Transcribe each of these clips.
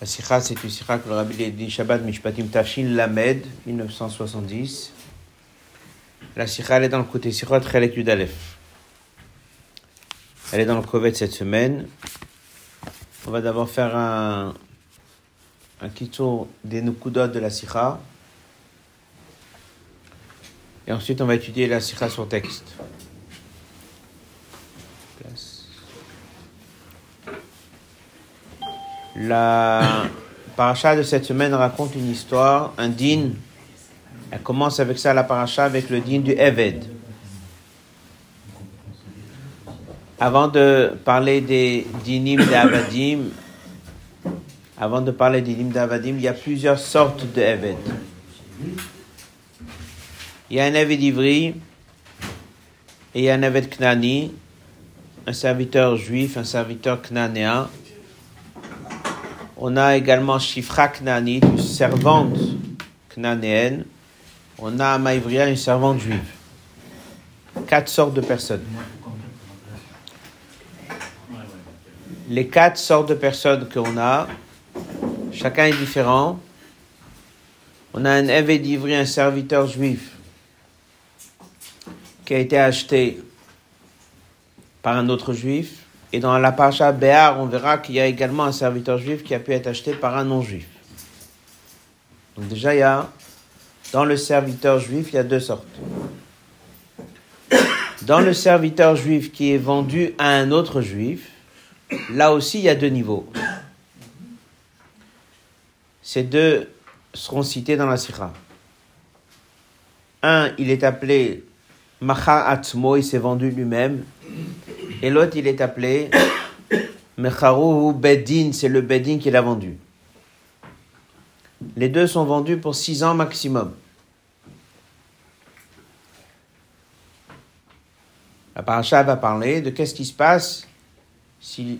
La sikha, c'est une sikha que le rabbi dit Shabbat Mishpatim Tafshin Lamed, 1970. La sikha, elle est dans le côté sikha, Chelek Yudalef. Elle est dans le Kovet cette semaine. On va d'abord faire un, un tour des Nukudot de la sikha. Et ensuite, on va étudier la sikha sur texte. Place. La paracha de cette semaine raconte une histoire, un din. Elle commence avec ça, la paracha, avec le din du Eved. Avant de parler des dinim d'Avadim, avant de parler des dinim d'Avadim, il y a plusieurs sortes de Eved. Il y a un Eved Ivri et il y a un Eved Knani, un serviteur juif, un serviteur knanéen. On a également Shifra Knani, une servante knanéenne. On a Maïvria, une servante juive. Quatre sortes de personnes. Les quatre sortes de personnes qu'on a, chacun est différent. On a un Ivri, un serviteur juif, qui a été acheté par un autre juif. Et dans la paracha Béar, on verra qu'il y a également un serviteur juif qui a pu être acheté par un non-juif. Donc déjà, il y a, dans le serviteur juif, il y a deux sortes. Dans le serviteur juif qui est vendu à un autre juif, là aussi, il y a deux niveaux. Ces deux seront cités dans la Sikha. Un, il est appelé Macha Atzmo, il s'est vendu lui-même. Et l'autre, il est appelé Mecharu Bedin, c'est le Bedin qui l'a vendu. Les deux sont vendus pour six ans maximum. La paracha va parler de qu'est-ce qui se passe s'ils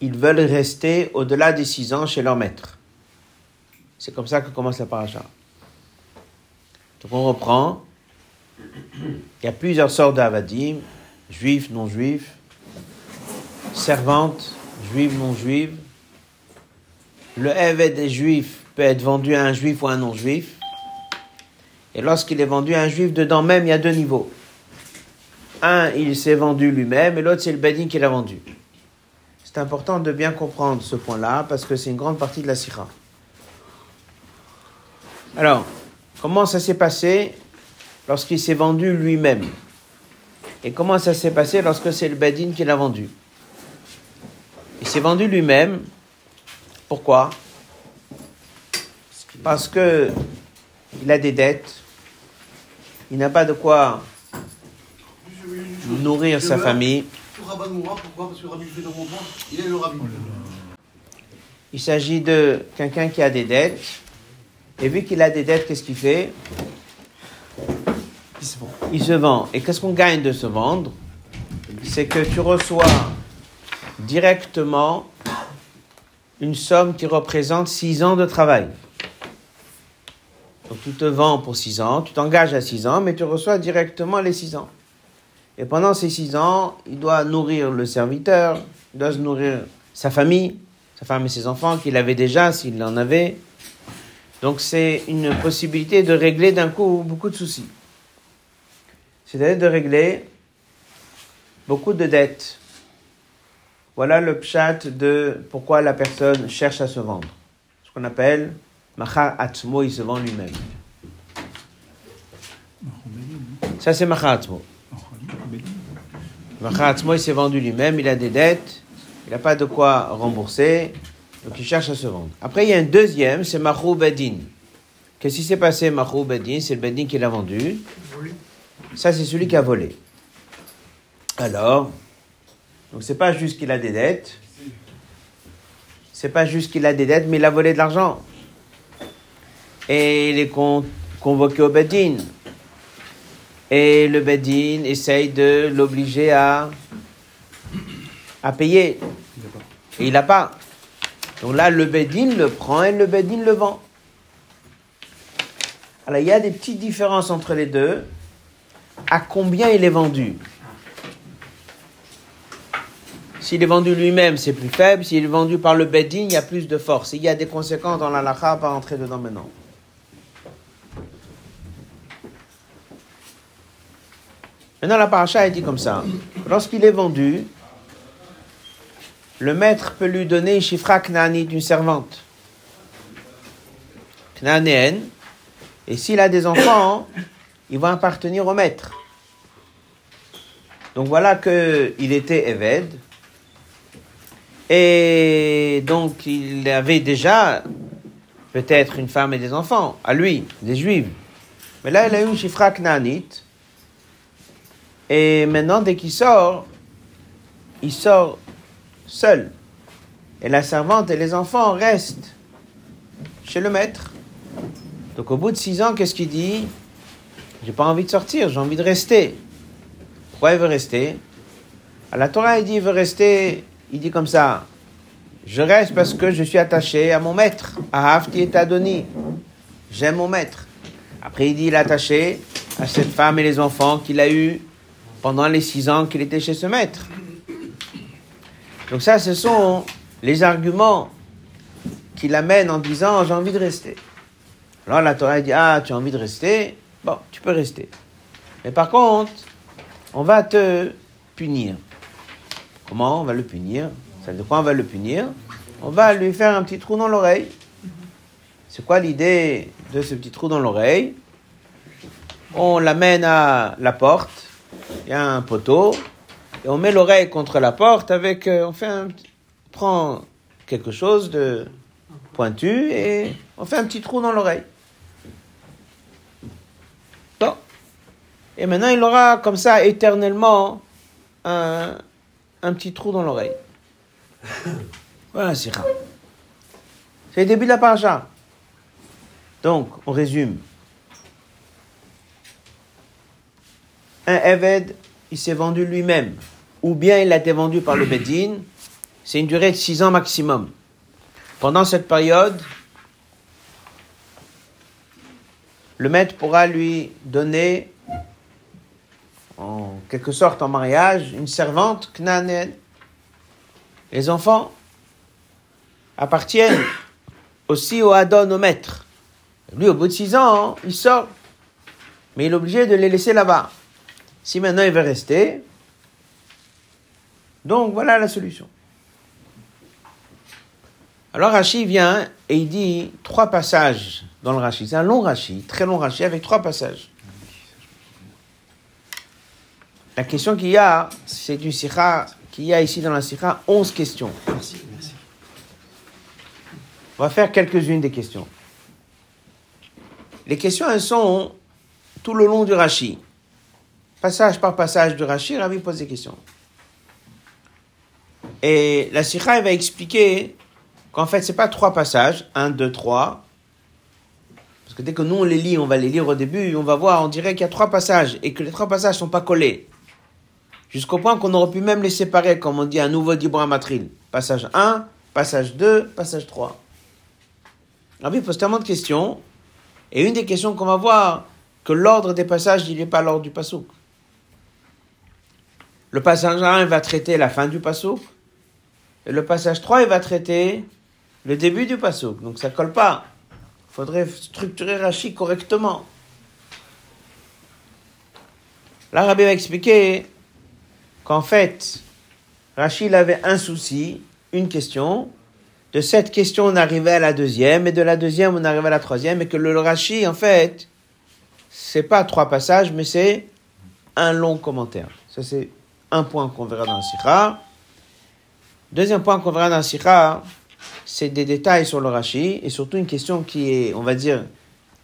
ils veulent rester au-delà des six ans chez leur maître. C'est comme ça que commence la paracha. Donc on reprend. Il y a plusieurs sortes d'avadim, juifs, non-juifs, servantes, juives, non-juives. Le Eved des juifs peut être vendu à un juif ou à un non-juif. Et lorsqu'il est vendu à un juif, dedans même, il y a deux niveaux. Un, il s'est vendu lui-même, et l'autre, c'est le Bedin qui l'a vendu. C'est important de bien comprendre ce point-là, parce que c'est une grande partie de la Sira. Alors, comment ça s'est passé lorsqu'il s'est vendu lui-même? Et comment ça s'est passé lorsque c'est le Bedin qui l'a vendu? Il s'est vendu lui-même. Pourquoi? Parce que il a des dettes. Il n'a pas de quoi nourrir sa famille. Il s'agit de quelqu'un qui a des dettes. Et vu qu'il a des dettes, qu'est-ce qu'il fait? Il se vend. Et qu'est-ce qu'on gagne de se vendre? C'est que tu reçois directement une somme qui représente 6 ans de travail. Donc tu te vends pour 6 ans, tu t'engages à 6 ans, mais tu reçois directement les 6 ans. Et pendant ces 6 ans, il doit nourrir le serviteur, il doit se nourrir sa famille, sa femme et ses enfants qu'il avait déjà s'il en avait. Donc c'est une possibilité de régler d'un coup beaucoup de soucis. C'est-à-dire de régler beaucoup de dettes. Voilà le pchat de pourquoi la personne cherche à se vendre. Ce qu'on appelle Machar Atzmo, il se vend lui-même. Ça c'est Machar Atzmo. Machar Atzmo, il s'est vendu lui-même, il a des dettes, il n'a pas de quoi rembourser, donc il cherche à se vendre. Après, il y a un deuxième, c'est Mahou Bedin. Qu'est-ce qui s'est passé, Mahou Bedin? C'est le Bedin qui l'a vendu. Ça, c'est celui qui a volé. Alors, donc c'est pas juste qu'il a des dettes, c'est pas juste qu'il a des dettes, mais il a volé de l'argent. Et il est con- convoqué au Bedin. Et le Bedin essaye de l'obliger à, à payer. Et il n'a pas. Donc là, le Bedin le prend et le Bedin le vend. Alors, il y a des petites différences entre les deux. À combien il est vendu? S'il est vendu lui-même, c'est plus faible. S'il est vendu par le Bedin, il y a plus de force. il y a des conséquences dans la lacha, pas rentrer dedans maintenant. Maintenant, la paracha est dit comme ça. Lorsqu'il est vendu, le maître peut lui donner Shifra Knani d'une servante. Knanéenne. Et s'il a des enfants, il va appartenir au maître. Donc voilà qu'il était Eved. Et donc il avait déjà peut-être une femme et des enfants, à lui, des juifs. Mais là, il a eu une Knanite. Et maintenant, dès qu'il sort, il sort seul. Et la servante et les enfants restent chez le maître. Donc au bout de six ans, qu'est-ce qu'il dit? J'ai pas envie de sortir, j'ai envie de rester. Pourquoi il veut rester? À la Torah, il dit il veut rester, il dit comme ça Je reste parce que je suis attaché à mon maître, à Hafti et Adoni. J'aime mon maître. Après, il dit il est attaché à cette femme et les enfants qu'il a eus pendant les six ans qu'il était chez ce maître. Donc ça, ce sont les arguments qui l'amènent en disant j'ai envie de rester. Alors la Torah dit ah tu as envie de rester, bon tu peux rester. Mais par contre, on va te punir. Comment on va le punir? Ça quoi on va le punir? On va lui faire un petit trou dans l'oreille. C'est quoi l'idée de ce petit trou dans l'oreille? On l'amène à la porte il y a un poteau, et on met l'oreille contre la porte avec, euh, on fait un, prend quelque chose de pointu et on fait un petit trou dans l'oreille. Et maintenant, il aura comme ça éternellement un, un petit trou dans l'oreille. Voilà, c'est C'est le début de la paracha. Donc, on résume. un Eved, il s'est vendu lui-même, ou bien il a été vendu par le Bedin, c'est une durée de six ans maximum. Pendant cette période, le maître pourra lui donner, en quelque sorte en mariage, une servante knanéenne. Les enfants appartiennent aussi au Adon, au maître. Lui, au bout de six ans, il sort, mais il est obligé de les laisser là-bas. Si maintenant il veut rester, donc voilà la solution. Alors Rashi vient et il dit trois passages dans le Rashi. C'est un long Rashi, très long Rashi, avec trois passages. La question qu'il y a, c'est du Sikha, qu'il y a ici dans la Sikha, onze questions. Merci, merci. On va faire quelques-unes des questions. Les questions, elles sont tout le long du Rashi passage par passage de Rachid, Rabbi pose des questions. Et la Sikha, va expliquer qu'en fait, c'est pas trois passages, un, deux, trois. Parce que dès que nous on les lit, on va les lire au début, on va voir, on dirait qu'il y a trois passages et que les trois passages sont pas collés. Jusqu'au point qu'on aurait pu même les séparer, comme on dit un nouveau Dibra Matril. Passage 1, passage 2, passage 3. Rabbi pose tellement de questions. Et une des questions qu'on va voir, que l'ordre des passages, il n'est pas l'ordre du pasouk. Le passage 1, il va traiter la fin du passouk. Et le passage 3, il va traiter le début du passouk. Donc ça colle pas. Il faudrait structurer Rashi correctement. Là, Rabbi va expliquer qu'en fait, Rachid avait un souci, une question. De cette question, on arrivait à la deuxième, et de la deuxième, on arrivait à la troisième, et que le Rashi, en fait, c'est pas trois passages, mais c'est un long commentaire. Ça, c'est un point qu'on verra dans la Sikha. Deuxième point qu'on verra dans la Sikha, c'est des détails sur le Rashi et surtout une question qui est, on va dire,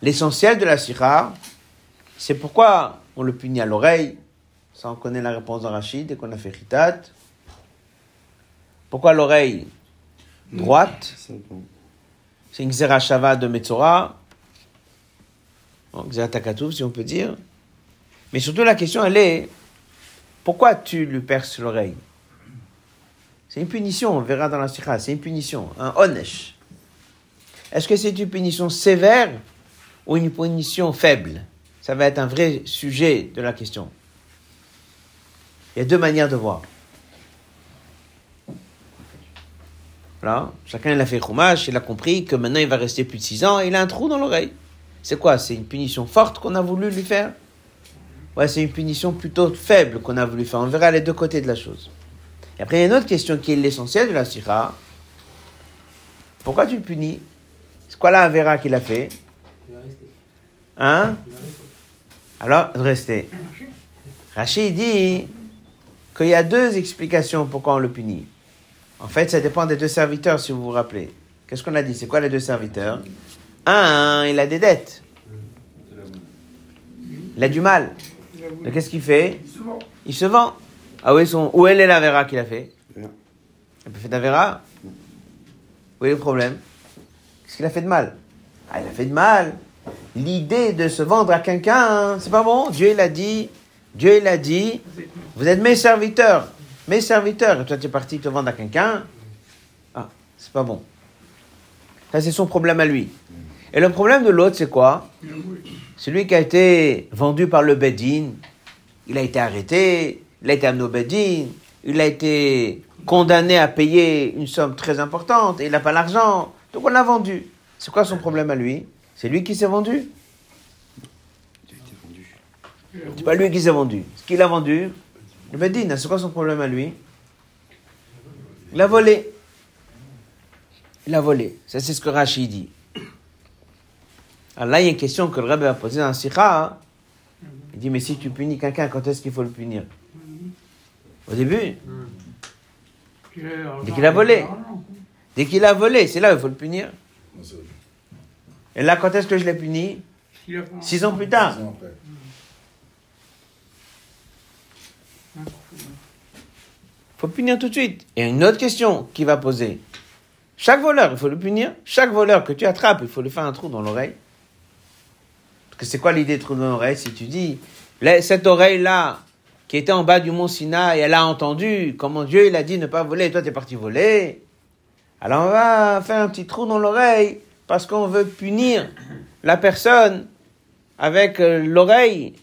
l'essentiel de la Sikha. C'est pourquoi on le punit à l'oreille. Ça, on connaît la réponse dans Rashi dès qu'on a fait Ritat. Pourquoi l'oreille droite C'est une Xerashava de Metzora. Xeratakatouf, si on peut dire. Mais surtout, la question, elle est pourquoi tu lui perces l'oreille? C'est une punition, on verra dans la sikha, c'est une punition, un onesh. Est-ce que c'est une punition sévère ou une punition faible? Ça va être un vrai sujet de la question. Il y a deux manières de voir. Voilà. Chacun il a fait chumash, il a compris que maintenant il va rester plus de 6 ans et il a un trou dans l'oreille. C'est quoi? C'est une punition forte qu'on a voulu lui faire? Ouais, c'est une punition plutôt faible qu'on a voulu faire. On verra les deux côtés de la chose. Et après, il y a une autre question qui est l'essentiel de la sira. Pourquoi tu le punis? C'est quoi la Avera qu'il a fait? Hein? Alors, rester. Rachid dit qu'il y a deux explications pourquoi on le punit. En fait, ça dépend des deux serviteurs, si vous vous rappelez. Qu'est-ce qu'on a dit? C'est quoi les deux serviteurs? Un, il a des dettes. Il a du mal. Mais qu'est-ce qu'il fait? Il se vend. Ah oui, son... où elle est la vera qu'il a fait? Il a fait de la vera? Où est le problème? Qu'est-ce qu'il a fait de mal? Ah, il a fait de mal. L'idée de se vendre à quelqu'un, c'est pas bon? Dieu, il a dit, Dieu, il a dit, vous êtes mes serviteurs. Mes serviteurs. Et toi, tu es parti te vendre à quelqu'un. Ah, c'est pas bon. Ça, c'est son problème à lui. Et le problème de l'autre, c'est quoi? Celui qui a été vendu par le Bedin, il a été arrêté, il a été amené au Bedin, il a été condamné à payer une somme très importante et il n'a pas l'argent. Donc on l'a vendu. C'est quoi son problème à lui? C'est lui qui s'est vendu? C'est pas lui qui s'est vendu. Ce qu'il a vendu, le Bedin, c'est quoi son problème à lui? Il a volé. Il a volé. Ça, c'est ce que Rachid dit. Alors là, il y a une question que le Rebbe a posée dans Sikha. Hein. Il dit, mais si tu punis quelqu'un, quand est-ce qu'il faut le punir? Au début Dès qu'il a volé. Dès qu'il a volé, c'est là où il faut le punir. Et là, quand est-ce que je l'ai puni? Six ans plus tard. Faut punir tout de suite. Et une autre question qui va poser. Chaque voleur, il faut le punir. Chaque voleur que tu attrapes, il faut lui faire un trou dans l'oreille que c'est quoi l'idée de trou dans l'oreille? Si tu dis, cette oreille-là, qui était en bas du mont Sinaï, elle a entendu comment Dieu il a dit ne pas voler, toi tu es parti voler. Alors on va faire un petit trou dans l'oreille parce qu'on veut punir la personne avec euh, l'oreille.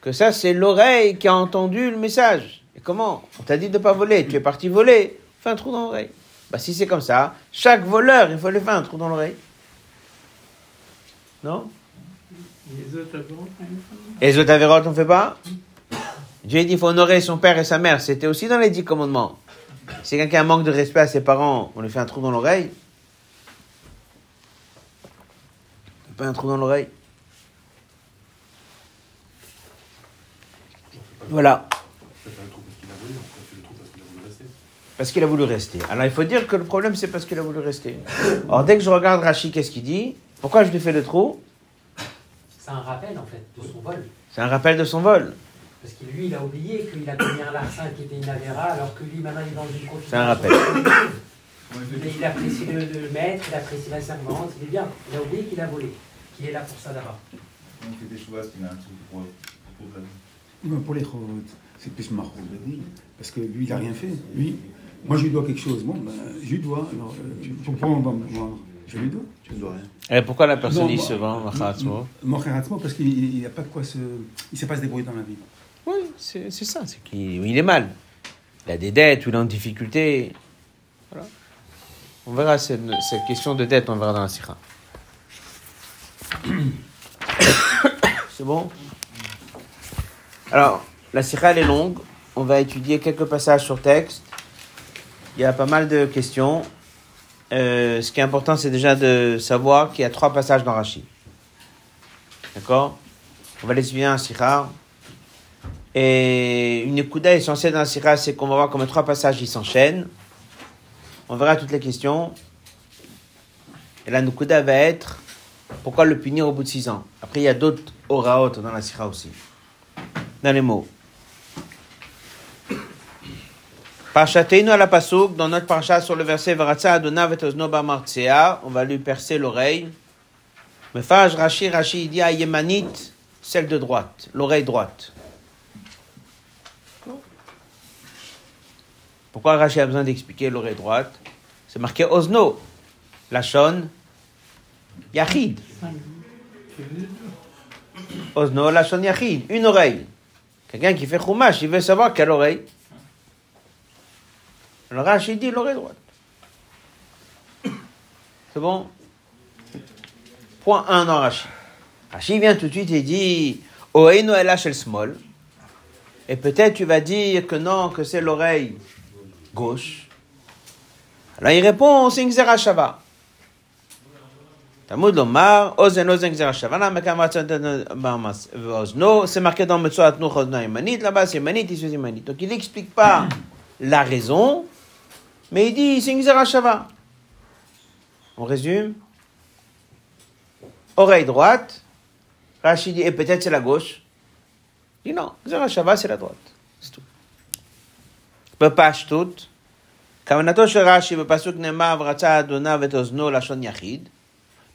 Que ça, c'est l'oreille qui a entendu le message. Et comment On t'a dit de ne pas voler, tu es parti voler, fais un trou dans l'oreille. Bah si c'est comme ça, chaque voleur, il faut lui faire un trou dans l'oreille. Non les autres avérotes, on ne fait pas Dieu dit qu'il faut honorer son père et sa mère. C'était aussi dans les dix commandements. Si quelqu'un manque de respect à ses parents, on lui fait un trou dans l'oreille. Pas un trou dans l'oreille. Voilà. Parce qu'il a voulu rester. Alors il faut dire que le problème c'est parce qu'il a voulu rester. Alors dès que je regarde Rachid, qu'est-ce qu'il dit? Pourquoi je lui fais le trou? C'est un rappel en fait de son vol. C'est un rappel de son vol. Parce que lui, il a oublié qu'il a commis un larcin qui était une avéra, alors que lui, maintenant, il est dans une confiance. C'est un rappel. Il, apprécie le, le, maître, il apprécie la servante, il est bien. Il a oublié qu'il a volé, qu'il est là pour ça d'abord. Donc, il des choses qui n'a pour, pour, pour les c'est plus marrant parce que lui, il n'a rien fait. Lui, moi, je lui dois quelque chose. Bon, ben, je lui dois. Alors, euh, pourquoi on va me Je lui dois. Je lui dois rien. Et pourquoi la personne il se vend, Parce qu'il n'a pas de quoi se. Il ne sait pas se débrouiller dans la vie. Oui, c'est ça, c'est qu'il est mal. Il a des dettes ou il est en difficulté. Voilà. On verra cette, cette, question de dette, on verra dans la Sikha. c'est bon? Alors, la Sikha, elle est longue. On va étudier quelques passages sur texte. Il y a pas mal de questions. Euh, ce qui est important, c'est déjà de savoir qu'il y a trois passages dans Rashi. D'accord? On va les suivre en Sira. Et une écouda essentielle dans Sira, c'est qu'on va voir comment trois passages ils s'enchaînent. On verra toutes les questions. Et la Nukuda va être pourquoi le punir au bout de six ans? Après, il y a d'autres oraot dans la Sira aussi. Dans les mots. Parchateinu à la Pasuk, dans notre parcha sur le verset Varatza Adona Vetoznoba Martzea, on va lui percer l'oreille. Mais Faj Rashi, Rashi, dit à Yemanit, celle de droite, l'oreille droite. Pourquoi Rashi a besoin d'expliquer l'oreille droite? C'est marqué Osno, la Shon, Yachid. Osno, la Shon Yachid, une oreille. Quelqu'un qui fait Chumash, il veut savoir quelle oreille? Alors Rachid dit l'oreille droite. C'est bon? Point 1 dans Rashi. Rashi vient tout de suite et dit Oeno el small. Et peut-être tu vas dire que non, que c'est l'oreille gauche. Alors il répond c'est Ngzera Shava. Talmud Lomar, Ozen Ozen Ngzera Shava, c'est marqué dans Metsuat Nuch Ozna Imanit, là-bas c'est Imanit, ici c'est Imanit. Donc il n'explique pas la raison, mais il dit c'est Ngzera Shava. On résume Oreille droite, Rachid dit, et peut-être c'est la gauche. Il dit non, Ngzera Shava c'est la droite. C'est tout. בפשטות, כוונתו של רש"י בפסוק נאמר ורצה אדוניו את אוזנו לשון יחיד.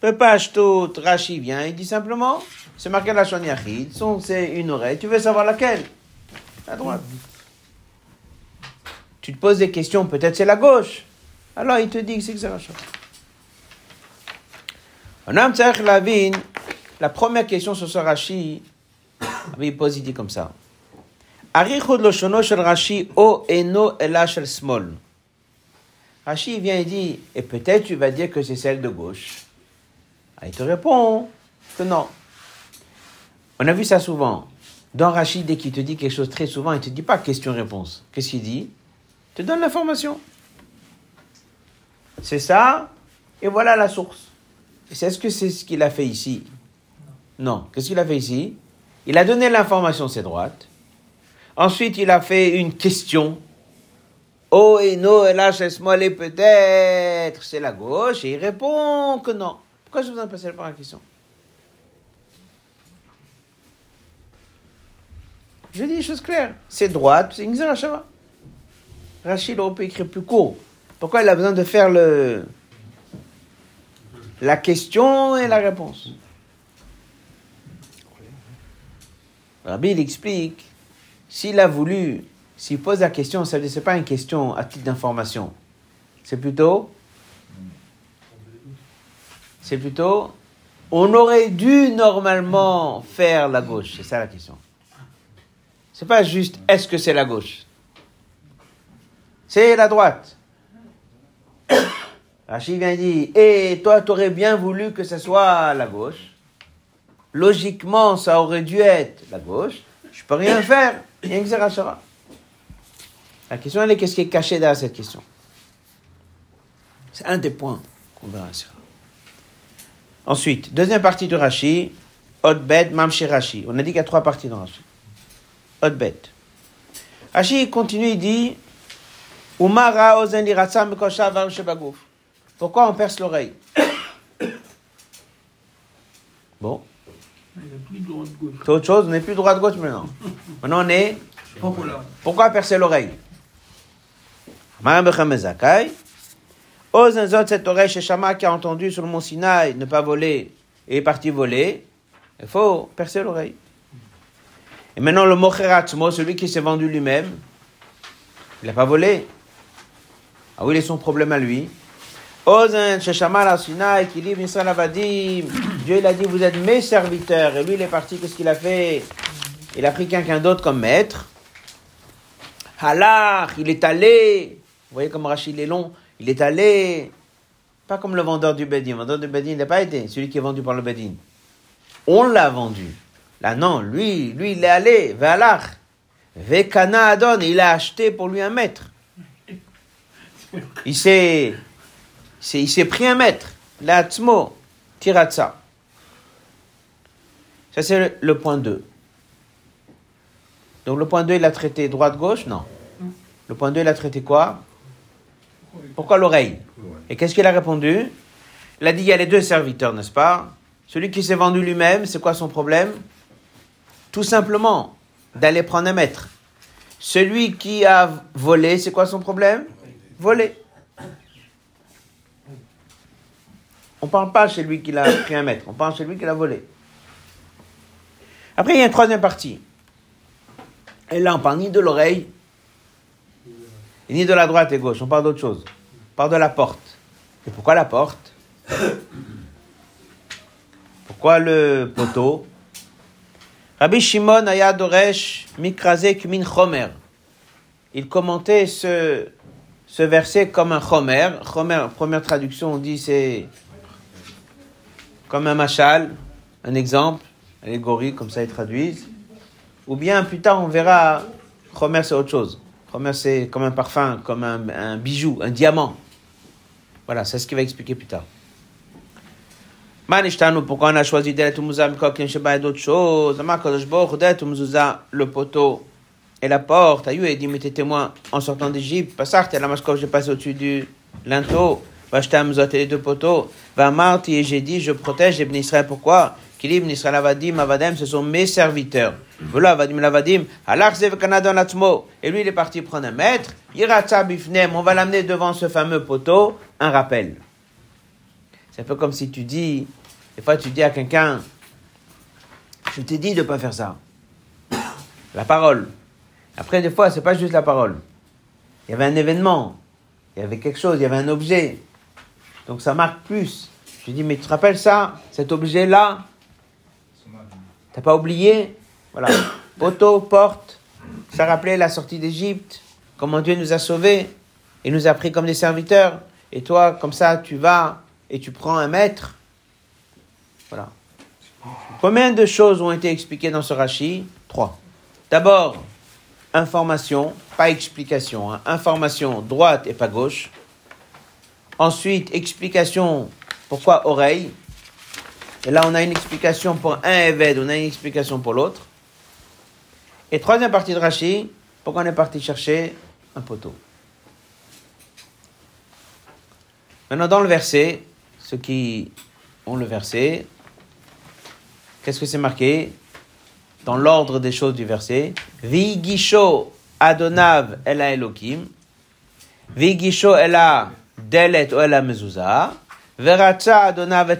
בפשטות, Rashi vient, il dit simplement, c'est marqué לשון יחיד, son c'est une oreille, tu veux savoir laquelle La droite. Tu te poses des questions, peut-être c'est la gauche. Alors il te dit que c'est chose. On a la première question sur ce Rashi, il pose, il dit comme ça. Rashi o eno. Rashi vient et dit, et peut-être tu vas dire que c'est celle de gauche. Ah, il te répond que non. On a vu ça souvent. Dans Rashi, dès qu'il te dit quelque chose très souvent, il ne te dit pas question-réponse. Qu'est-ce qu'il dit? Te donne l'information. C'est ça, et voilà la source. Est-ce que c'est ce qu'il a fait ici Non. Qu'est-ce qu'il a fait ici? Il a donné l'information, c'est droite. Ensuite, il a fait une question. Oh et non, et là, c'est et peut-être, c'est la gauche, et il répond que non. Pourquoi je vous en passer par la question? Je dis une chose claire. C'est droite, c'est une Shava. Rachid aurait pu écrire plus court. Pourquoi il a besoin de faire le, la question et la réponse? Rabbi, il explique s'il a voulu, s'il pose la question, ça n'est pas une question à titre d'information. C'est plutôt. C'est plutôt. On aurait dû normalement faire la gauche. C'est ça la question. C'est pas juste est-ce que c'est la gauche? C'est la droite. Rachid vient dire, et toi, tu aurais bien voulu que ce soit la gauche. Logiquement, ça aurait dû être la gauche. Je peux rien faire. La question, elle est qu'est-ce qui est caché derrière cette question? C'est un des points qu'on verra. Ensuite, deuxième partie de Rashi, Odbet, Mamshi Rashi. On a dit qu'il y a trois parties dans Rashi. Odbet. Rashi continue, il dit Pourquoi on perce l'oreille Bon. C'est autre chose, on n'est plus droite-gauche maintenant. Maintenant on est. Pourquoi percer l'oreille? Ozenzot, cette oreille chez Shama qui a entendu sur le mont Sinaï ne pas voler et est parti voler, il faut percer l'oreille. Et maintenant le Mocheratzmo, celui qui s'est vendu lui-même, il n'a pas volé. Ah oui, il est son problème à lui. Sinaï, qui Dieu il a dit vous êtes mes serviteurs. Et lui il est parti, qu'est-ce qu'il a fait? Il a pris quelqu'un d'autre comme maître. Halach, il est allé. Vous voyez comme Rachid est long. Il est allé. Pas comme le vendeur du Bedin. Le vendeur du Bedin n'a pas été celui qui est vendu par le Bedin. On l'a vendu. Là, non, lui, lui, il est allé. Ve'alach. Ve'kana Adon. Il a acheté pour lui un maître. Il s'est, pris un maître. L'atmo. Tiratsa. Ça, c'est le point 2. Donc le point 2, il a traité droite-gauche Non. Le point 2, il a traité quoi? Pourquoi l'oreille? Et qu'est-ce qu'il a répondu? Il a dit il y a les deux serviteurs, n'est-ce pas? Celui qui s'est vendu lui-même, c'est quoi son problème? Tout simplement d'aller prendre un maître. Celui qui a volé, c'est quoi son problème? Voler. On ne parle pas chez lui qui a pris un maître, on parle chez lui qui l'a volé. Après, il y a une troisième partie. Et là, on parle ni de l'oreille, ni de la droite et gauche, on parle d'autre chose. On parle de la porte. Et pourquoi la porte? Pourquoi le poteau? Rabbi Shimon Ayadoresh Mikrazek Min Chomer. Il commentait ce, ce verset comme un Chomer. Chomer, première traduction, on dit c'est comme un machal, un exemple, allégorie, comme ça ils traduisent. Ou bien plus tard on verra, Chomer c'est autre chose. Chomer c'est comme un parfum, comme un, bijou, un diamant. Voilà, c'est ce qu'il va expliquer plus tard. Pourquoi on a choisi d'autres choses? Le poteau et la porte. Ayu et dit, mais t'es témoin en sortant d'Égypte. Passart, et la maskov, j'ai passé au-dessus du linteau. Vashtam, Zot et les deux poteaux. Va Marti, et j'ai dit, je protège les Israël. Pourquoi? Kilib, Israël, Avadim, Avadem, ce sont mes serviteurs. Voilà, Avadim, Lavadim, Alachzev, Kanadon, Atmo. Et lui, il est parti prendre un maître. Yiratza, Bifnem, on va l'amener devant ce fameux poteau. Un rappel. C'est un peu comme si tu dis, des fois tu dis à quelqu'un, je t'ai dit de ne pas faire ça. La parole. Après, des fois, c'est pas juste la parole. Il y avait un événement, il y avait quelque chose, il y avait un objet. Donc ça marque plus. Je dis, mais tu te rappelles ça, cet objet-là? T'as pas oublié? Voilà. Poteau, porte, ça rappelait la sortie d'Égypte, comment Dieu nous a sauvés et nous a pris comme des serviteurs. Et toi, comme ça, tu vas et tu prends un maître. Voilà. Combien de choses ont été expliquées dans ce rachis Trois. D'abord, information, pas explication. hein. Information droite et pas gauche. Ensuite, explication pourquoi oreille. Et là, on a une explication pour un évêque, on a une explication pour l'autre. Et troisième partie de Rashi, pourquoi on est parti chercher un poteau. Maintenant, dans le verset, ceux qui ont le verset, qu'est-ce que c'est marqué? Dans l'ordre des choses du verset Vigisho Adonav Ela Elokim, Vigisho Ela Delet Ela Mezuzah, Veratza Adonav et.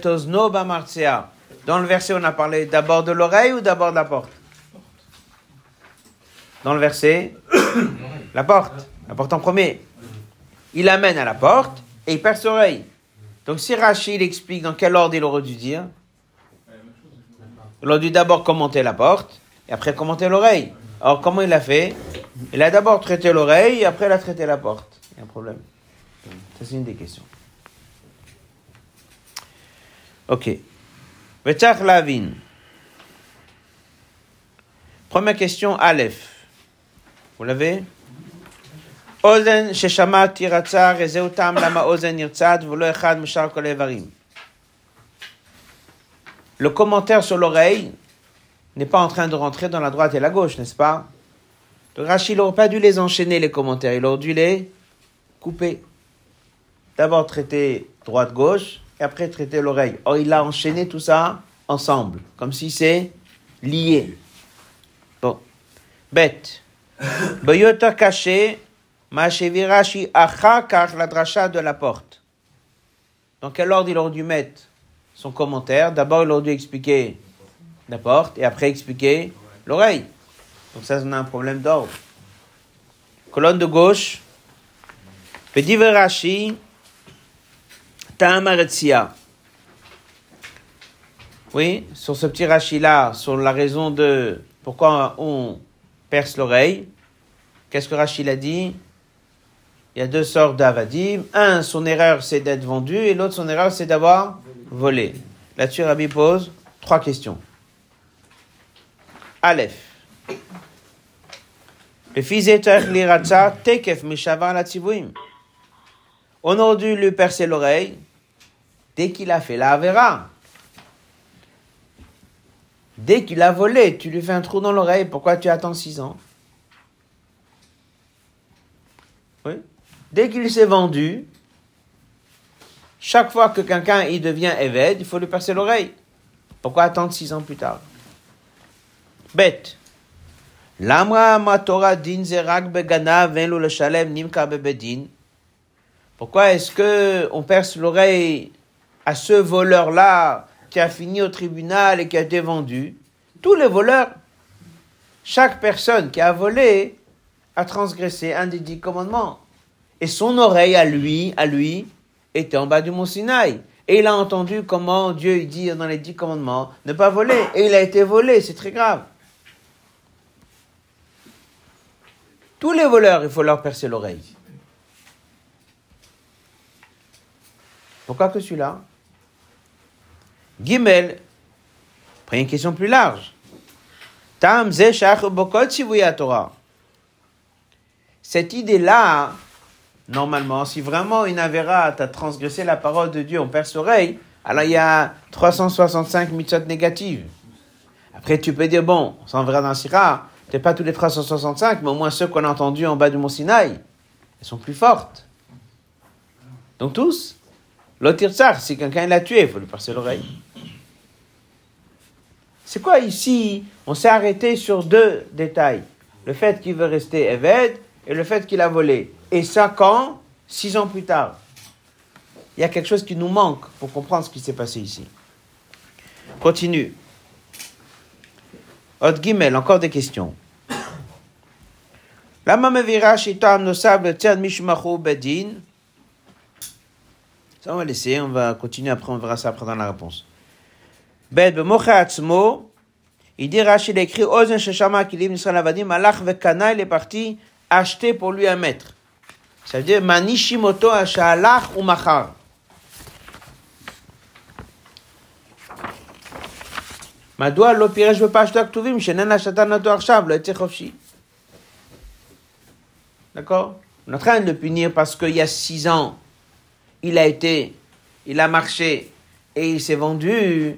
Dans le verset, on a parlé d'abord de l'oreille ou d'abord de la porte? Dans le verset, la porte, la porte en premier. Il amène à la porte et il perce l'oreille. Donc si Rachid explique dans quel ordre il aurait dû dire, il a dû d'abord commenter la porte et après commenter l'oreille. Alors comment il a fait? Il a d'abord traité l'oreille et après il a traité la porte. Il y a un problème. Ça c'est une des questions. Ok. Vetach Lavin. Première question, Aleph. Vous l'avez? Ozen Sheshama Tiratza Rezeutam Lama Ozen Nirtzad Volo Echad Mishar Kol Evarim. Le commentaire sur l'oreille n'est pas en train de rentrer dans la droite et la gauche, n'est-ce pas? Donc Rachid n'aurait pas dû les enchaîner, les commentaires, il aurait dû les couper. D'abord traiter droite-gauche, et après traiter l'oreille. Or, il a enchaîné tout ça ensemble, comme si c'est lié. Bon. Bête. Boyota caché, Machevirashi achakar la dracha de la porte. Dans quel ordre il aurait dû mettre? Son commentaire D'abord, il aurait dû expliquer la porte et après expliquer l'oreille. Donc ça, on a un problème d'ordre. Colonne de gauche. Pediverashi Ta'amaretsia. Oui, sur ce petit rachis-là, sur la raison de pourquoi on perce l'oreille, qu'est-ce que Rachid a dit? Il y a deux sortes d'avadim. Un, son erreur, c'est d'être vendu, et l'autre, son erreur, c'est d'avoir volé. Là-dessus, Rabbi pose trois questions. Aleph. Le fils tekef. On aurait dû lui percer l'oreille dès qu'il a fait la Avera. Dès qu'il a volé, tu lui fais un trou dans l'oreille. Pourquoi tu attends six ans Oui. Dès qu'il s'est vendu, chaque fois que quelqu'un il devient évêque, il faut lui percer l'oreille. Pourquoi attendre six ans plus tard? Bête. Pourquoi est-ce que on perce l'oreille à ce voleur-là qui a fini au tribunal et qui a été vendu? Tous les voleurs, chaque personne qui a volé a transgressé un des dix commandements. Et son oreille à lui, à lui, était en bas du mont Sinaï. Et il a entendu comment Dieu dit dans les dix commandements ne pas voler. Et il a été volé, c'est très grave. Tous les voleurs, il faut leur percer l'oreille. Pourquoi que celui-là? Gimel, après une question plus large. Tam Torah. Cette idée-là, normalement, si vraiment une avéra t'a transgressé la parole de Dieu, on perce l'oreille, alors il y a 365 mitzvot négatives. Après, tu peux dire, bon, on s'en verra dans Sira, peut-être pas tous les 365, mais au moins ceux qu'on a entendus en bas du Mont Sinaï, elles sont plus fortes. Donc tous. L'otirsar, si quelqu'un l'a tué, il faut lui percer l'oreille. C'est quoi ici? On s'est arrêté sur deux détails. Le fait qu'il veut rester Eved et le fait qu'il a volé. Et ça quand Six ans plus tard. Il y a quelque chose qui nous manque pour comprendre ce qui s'est passé ici. Continue. Ot Gimel, encore des questions. Ça, on va laisser, on va continuer après, on verra ça après dans la réponse. Bet bemocha atzmo, il dit Rashi, il écrit Ozen sheshama kilim nisrael avadim, malach il est parti acheter pour lui un maître. Ça veut dire manishimoto ashalach ou machar. מדוע לא פירש בפשטו הכתובים שאינן השתן אותו עכשיו, לא יצא חופשי? D'accord On est en train de le punir parce qu'il y a six ans, il a été, il a marché et il s'est vendu.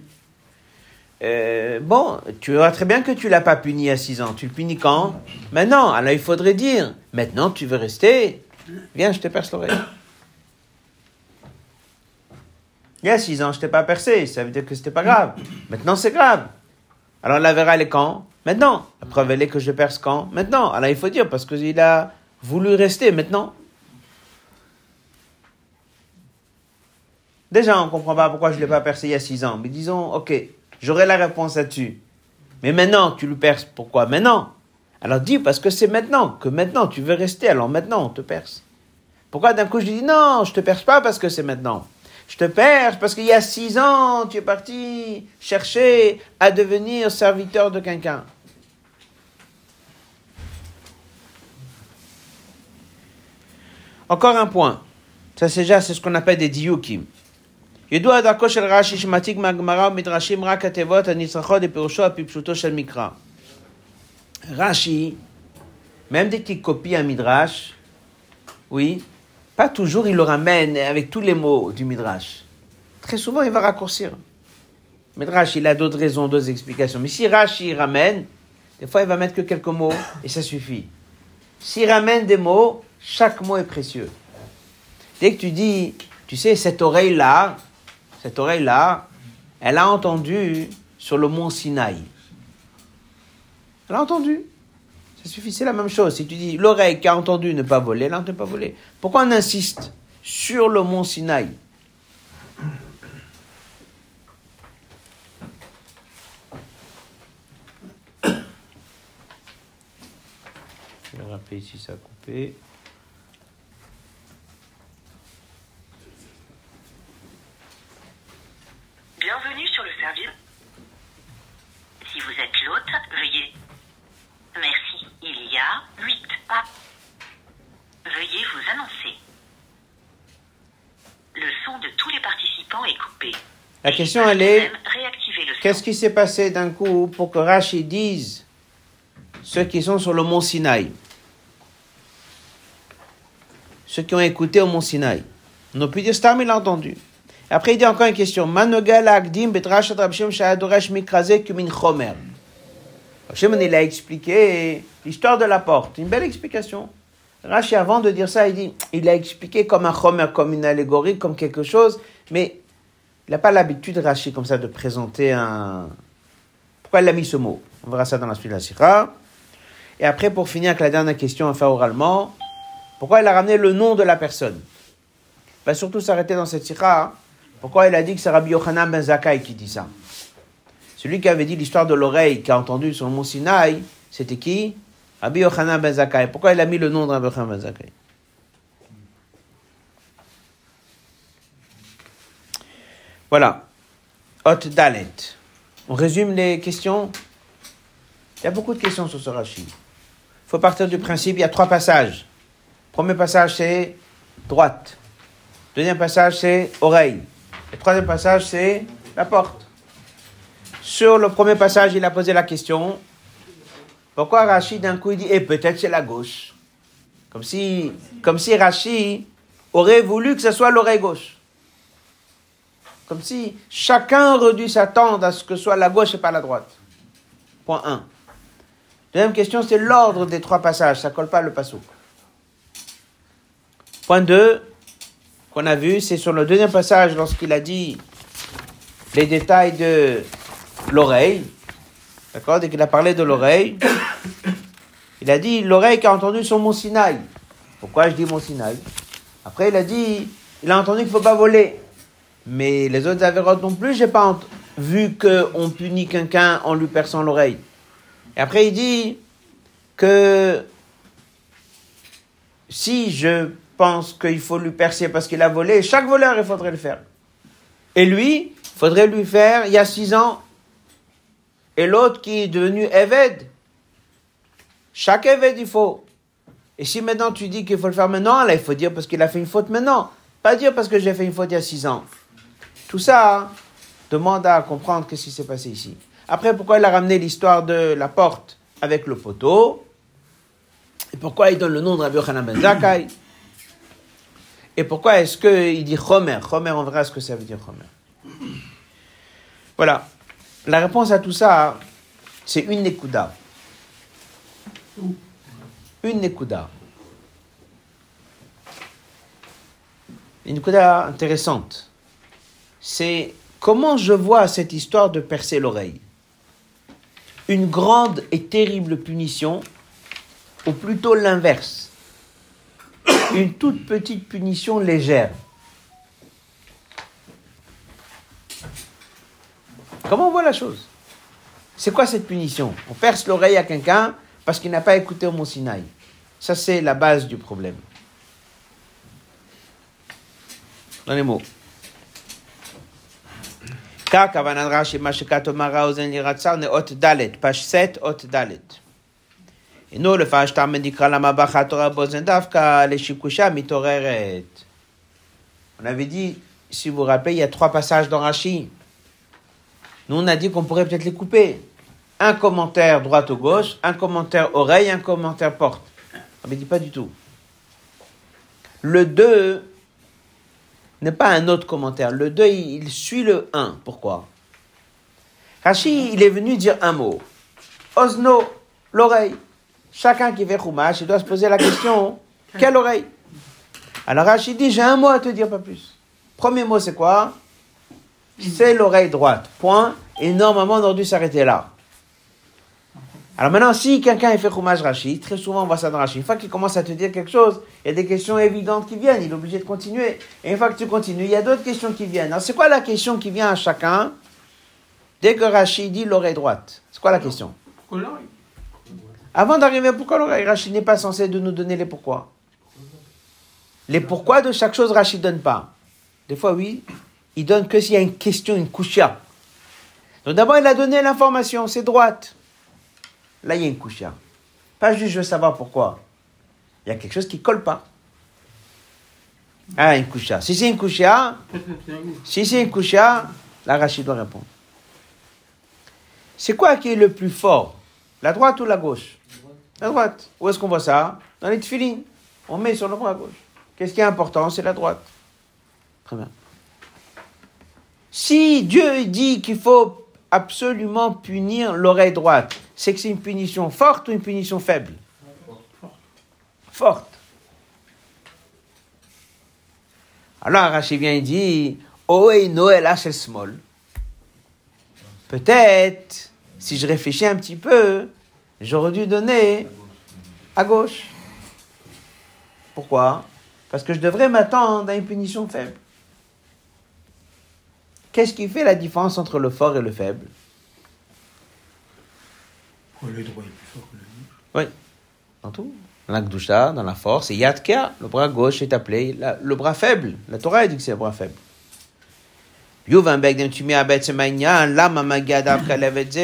Euh, bon, tu vois très bien que tu l'as pas puni à six ans. Tu le punis quand Maintenant. Alors il faudrait dire, maintenant tu veux rester Viens, je te perce l'oreille. Il y a six ans, je t'ai pas percé. Ça veut dire que c'était pas grave. Maintenant, c'est grave. Alors la verra, elle est quand? Maintenant. La preuve, elle est que je perce quand? Maintenant. Alors il faut dire, parce qu'il a voulu rester maintenant. Déjà, on ne comprend pas pourquoi je ne l'ai pas percé il y a six ans. Mais disons, ok, j'aurai la réponse là-dessus. Mais maintenant, tu le perces. Pourquoi? Maintenant Alors dis, parce que c'est maintenant, que maintenant tu veux rester, alors maintenant on te perce. Pourquoi d'un coup je dis non, je te perce pas parce que c'est maintenant Je te perce parce qu'il y a six ans, tu es parti chercher à devenir serviteur de quelqu'un. Encore un point. Ça, c'est déjà c'est ce qu'on appelle des diukim. ידוע דרכו של רש"י שמעתיק מהגמרא ומדרשים רק התיבות הנצרכות לפירושו הפשטותו של מקרא. Rashi, même dès qu'il copie un midrash, oui, pas toujours il le ramène avec tous les mots du midrash. Très souvent, il va raccourcir. Midrash, il a d'autres raisons, d'autres explications. Mais si Rashi ramène, des fois, il va mettre que quelques mots et ça suffit. S'il ramène des mots, chaque mot est précieux. Dès que tu dis, tu sais, cette oreille-là, cette oreille-là, elle a entendu sur le mont Sinaï. Elle a entendu. Ça suffit, c'est la même chose. Si tu dis l'oreille qui a entendu ne pas voler, elle n'a pas voler. Pourquoi on insiste sur le mont Sinaï? Je vais rappeler si ça a coupé. Bienvenue sur le service. Si vous êtes l'hôte, veuillez. Merci. Il y a 8 A. Veuillez vous annoncer. Le son de tous les participants est coupé. La question, elle est, qu'est-ce qui s'est passé d'un coup pour que Rashi dise ceux qui sont sur le mont Sinaï? Ceux qui ont écouté au mont Sinaï. On pu dire Stam, il a entendu. Après, il dit encore une question. Manogal Agdim betrashat Rabshim Shahadoresh Mikraze Kumin Chomer. Rabshim, il a expliqué l'histoire de la porte. Une belle explication. Rashi, avant de dire ça, il dit, il a expliqué comme un Chomer, comme une allégorie, comme quelque chose, mais il n'a pas l'habitude, Rashi, comme ça, de présenter un... Pourquoi il a mis ce mot? On verra ça dans la suite de la Sira. Et après, pour finir avec la dernière question à faire oralement, pourquoi il a ramené le nom de la personne? Il va surtout s'arrêter dans cette Sira. Pourquoi il a dit que c'est Rabbi Yochanan ben Zakkai qui dit ça? Celui qui avait dit l'histoire de l'oreille qui a entendu sur le mont Sinaï, c'était qui? Rabbi Yochanan ben. Pourquoi il a mis le nom de Rabbi Yochanan ben Voilà. Hot Dalet. On résume les questions? Il y a beaucoup de questions sur ce Rashi. Il faut partir du principe, il y a trois passages. Premier passage, c'est droite. Deuxième passage, c'est oreille. Le troisième passage, c'est la porte. Sur le premier passage, il a posé la question pourquoi Rachid d'un coup il dit et peut-être c'est la gauche Comme si, comme si Rachid aurait voulu que ce soit l'oreille gauche. Comme si chacun aurait dû s'attendre à ce que soit la gauche et pas la droite. Point 1. Deuxième question, c'est l'ordre des trois passages. Ça colle pas le passo. Point 2, qu'on a vu, c'est sur le deuxième passage, lorsqu'il a dit les détails de l'oreille. D'accord? Dès qu'il a parlé de l'oreille, il a dit l'oreille qui a entendu son mont Sinaï. Pourquoi je dis mont Sinaï? Après, il a dit il a entendu qu'il ne faut pas voler. Mais les autres avérotes non plus, j'ai pas vu qu'on punit quelqu'un en lui perçant l'oreille. Et après, il dit que si je pense qu'il faut lui percer parce qu'il a volé, chaque voleur, il faudrait le faire. Et lui, il faudrait lui faire il y a six ans. Et l'autre qui est devenu Eved, chaque Eved, il faut. Et si maintenant tu dis qu'il faut le faire maintenant, là, il faut dire parce qu'il a fait une faute maintenant. Pas dire parce que j'ai fait une faute il y a six ans. Tout ça hein, demande à comprendre ce qui s'est passé ici. Après, pourquoi il a ramené l'histoire de la porte avec le poteau? Et pourquoi il donne le nom de Rabbi Yochanan ben Zakkai? Et pourquoi est-ce qu'il dit Chomer? Chomer, on verra ce que ça veut dire Chomer? Voilà. La réponse à tout ça, c'est une Nekuda. Une Nekuda. Une Nekuda intéressante. C'est comment je vois cette histoire de percer l'oreille une grande et terrible punition, ou plutôt l'inverse, une toute petite punition légère. Comment on voit la chose? C'est quoi cette punition? On perce l'oreille à quelqu'un parce qu'il n'a pas écouté au Mont Ça, c'est la base du problème. Dans les mots. On avait dit, si vous vous rappelez, il y a trois passages dans Rashi. Nous, on a dit qu'on pourrait peut-être les couper. Un commentaire droite ou gauche, un commentaire oreille, un commentaire porte. On ne dit pas du tout. Le 2, n'est pas un autre commentaire. Le 2, il suit le 1. Pourquoi? Rashi, il est venu dire un mot. Osno, l'oreille. Chacun qui fait Chumash, il doit se poser la question quelle oreille? Alors Rashi dit j'ai un mot à te dire, pas plus. Premier mot, c'est quoi? C'est l'oreille droite. Point. Et normalement, on aurait dû s'arrêter là. Alors maintenant, si quelqu'un fait Chumash Rashi, très souvent on voit ça dans Rashi, une fois qu'il commence à te dire quelque chose, il y a des questions évidentes qui viennent, il est obligé de continuer. Et une fois que tu continues, il y a d'autres questions qui viennent. Alors c'est quoi la question qui vient à chacun Dès que Rashi dit l'oreille droite, c'est quoi la question Avant d'arriver à pourquoi l'oreille, Rashi n'est pas censé de nous donner les pourquoi. Les pourquoi de chaque chose, Rashi ne donne pas. Des fois, oui, il donne que s'il y a une question, une couchia. Donc d'abord, il a donné l'information, c'est droite. Là, il y a une couchia. Pas juste je veux savoir pourquoi. Il y a quelque chose qui colle pas. Ah, une couchia. Si c'est une couchia, si c'est une couchia, la Rachid doit répondre. C'est quoi qui est le plus fort? La droite ou la gauche? La droite. Où est-ce qu'on voit ça? Dans les tefilines. On met sur le bras gauche. Qu'est-ce qui est important? C'est la droite. Très bien. Si Dieu dit qu'il faut absolument punir l'oreille droite, c'est que c'est une punition forte ou une punition faible? Forte. Alors Rachid vient et dit Oh, et Noël small. Peut-être, si je réfléchis un petit peu, j'aurais dû donner à gauche. Pourquoi? Parce que je devrais m'attendre à une punition faible. Qu'est-ce qui fait la différence entre le fort et le faible? Le droit est plus fort que le Oui, dans tout. Dans la Gdusha, dans la force, et Yadka, le bras gauche est appelé le bras faible. La Torah dit que c'est le bras faible.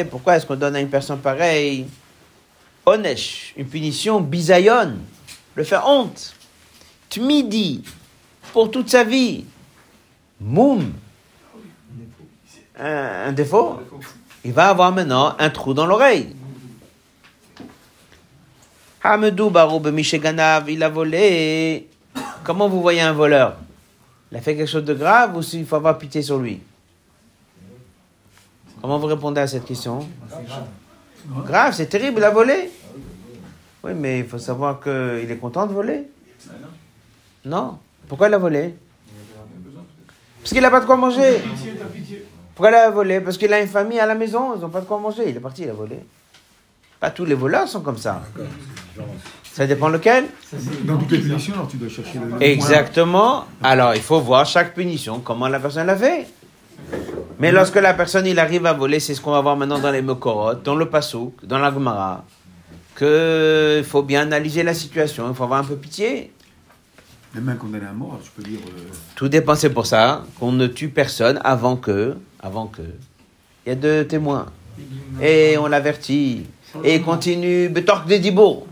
Pourquoi est-ce qu'on donne à une personne pareille? Onesh, une punition, bisayon, le faire honte, tmidi, pour toute sa vie, moum, un, défaut il va avoir maintenant un trou dans l'oreille. Hamedou Baroub Misheganav, il a volé. Comment vous voyez un voleur? Il a fait quelque chose de grave ou s'il faut avoir pitié sur lui? Comment vous répondez à cette question? Grave, c'est terrible, il a volé. Oui, mais il faut savoir qu'il est content de voler. Non? Pourquoi il a volé? Parce qu'il n'a pas de quoi manger. Pourquoi il a volé? Parce qu'il a une famille à la maison, ils n'ont pas de quoi manger. Il est parti, il a volé. Pas tous les voleurs sont comme ça. Ça dépend lequel Dans toutes les punitions, alors tu dois chercher le. Exactement. Alors, il faut voir chaque punition, comment la personne l'a fait. Mais lorsque la personne il arrive à voler, c'est ce qu'on va voir maintenant dans les Mekorot, dans le Passouk, dans la Gemara, qu'il faut bien analyser la situation, il faut avoir un peu pitié. Même un condamné à mort, tu peux dire. euh, Tout dépend, c'est pour ça qu'on ne tue personne avant que, avant que. Il y a deux témoins. Et on l'avertit. Et il continue, betorque des dibours,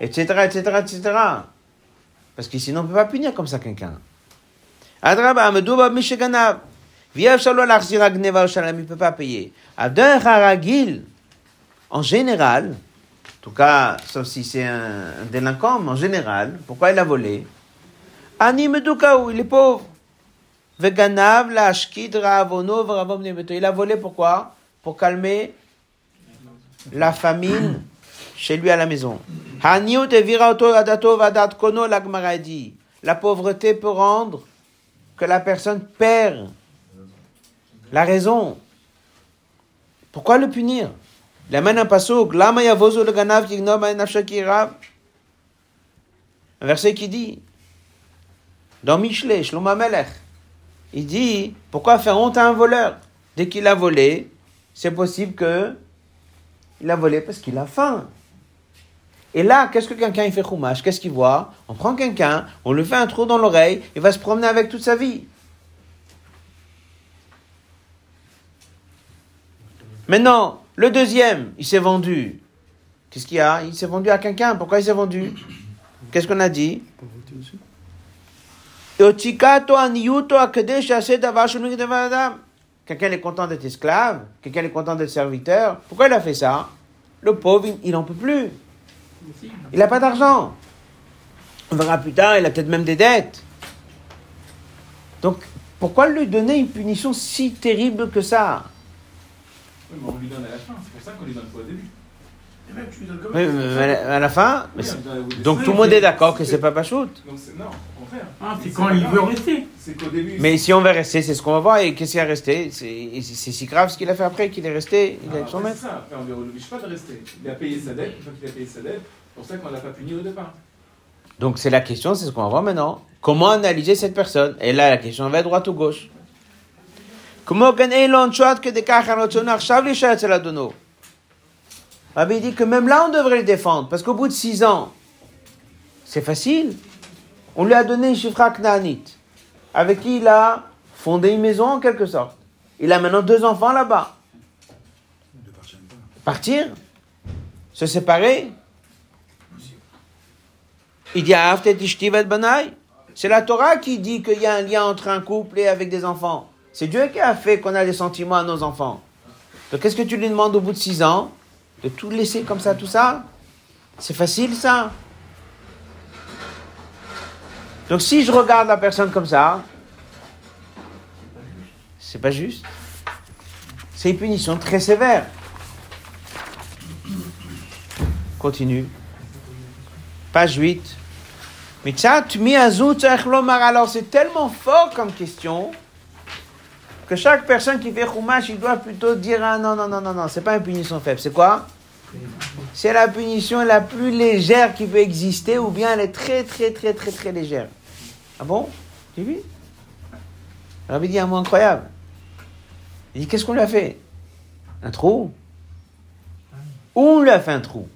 etc., etc., etc. Parce que sinon on ne peut pas punir comme ça quelqu'un. Adraba, medouba, misheganav. Viev shalo l'achzir agneva shalam, il ne peut pas payer. Adin haragil, en général, en tout cas, sauf si c'est un, un délinquant, mais en général, pourquoi il a volé? Ani medoukaou, il est pauvre. Veganav la ashkid ravono vravom nebeto. Il a volé pourquoi? Pour calmer la famine chez lui à la maison. Haniut evira oto adato vadat kono la Gemara dit. La pauvreté peut rendre que la personne perd la raison. Pourquoi le punir? Il amène un passouk. Lama yavozo le ganav kignom nafsha kirav. Un verset qui dit dans Michelet, Shlomo Melech, il dit pourquoi faire honte à un voleur? Dès qu'il a volé, c'est possible que il a volé parce qu'il a faim. Et là, qu'est-ce que quelqu'un fait chumash? Qu'est-ce qu'il voit? On prend quelqu'un, on lui fait un trou dans l'oreille, il va se promener avec toute sa vie. Maintenant, le deuxième, il s'est vendu. Qu'est-ce qu'il y a? Il s'est vendu à quelqu'un. Pourquoi il s'est vendu? Qu'est-ce qu'on a dit? Quelqu'un est content d'être esclave, quelqu'un est content d'être serviteur. Pourquoi il a fait ça? Le pauvre, il- n'en peut plus. Il n'a pas d'argent. On verra plus tard, il a peut-être même des dettes. Donc, pourquoi lui donner une punition si terrible que ça? Oui, mais on lui donne à la fin, c'est pour ça qu'on lui donne pas au début. Mais à la- à fin, mais donc tout le monde est d'accord que c'est pas Pachout. Non, au contraire. Ah, c'est quand il veut rester. C'est qu'au début. Mais si on veut rester, c'est ce qu'on va voir. Et qu'est-ce qui a resté? C'est si grave ce qu'il a fait après qu'il est resté. Il Ah, est avec son maître. c'est ça. Après, on ne l'oblige pas de rester. Il a payé sa dette, une fois qu'il a payé sa dette, c'est pour ça qu'on ne l'a pas puni au départ. Donc c'est la question, c'est ce qu'on va voir maintenant. Comment analyser cette personne? Et là, la question va droite ou gauche. Comment gagner l'enchouat que des kacharotsonach shavli dono Rabbi dit que même là, on devrait le défendre. Parce qu'au bout de six ans, c'est facile. On lui a donné une chifra knaanite, avec qui il a fondé une maison en quelque sorte. Il a maintenant deux enfants là-bas. Partir Se séparer Il dit. C'est la Torah qui dit qu'il y a un lien entre un couple et avec des enfants. C'est Dieu qui a fait qu'on a des sentiments à nos enfants. Donc qu'est-ce que tu lui demandes au bout de six ans? De tout laisser comme ça, tout ça C'est facile ça Donc si je regarde la personne comme ça, c'est pas juste. C'est une punition très sévère. Continue. Page 8. Mitzat mi azut tzarich lomar. Alors c'est tellement fort comme question que chaque personne qui fait chumash, il doit plutôt dire ah non non non non non, c'est pas une punition faible. C'est quoi? C'est la punition la plus légère qui peut exister ou bien elle est très très très très très légère. Ah bon? Tu vu Rabbi dit un mot incroyable. Il dit qu'est-ce qu'on lui a fait? Un trou Où on lui a fait un trou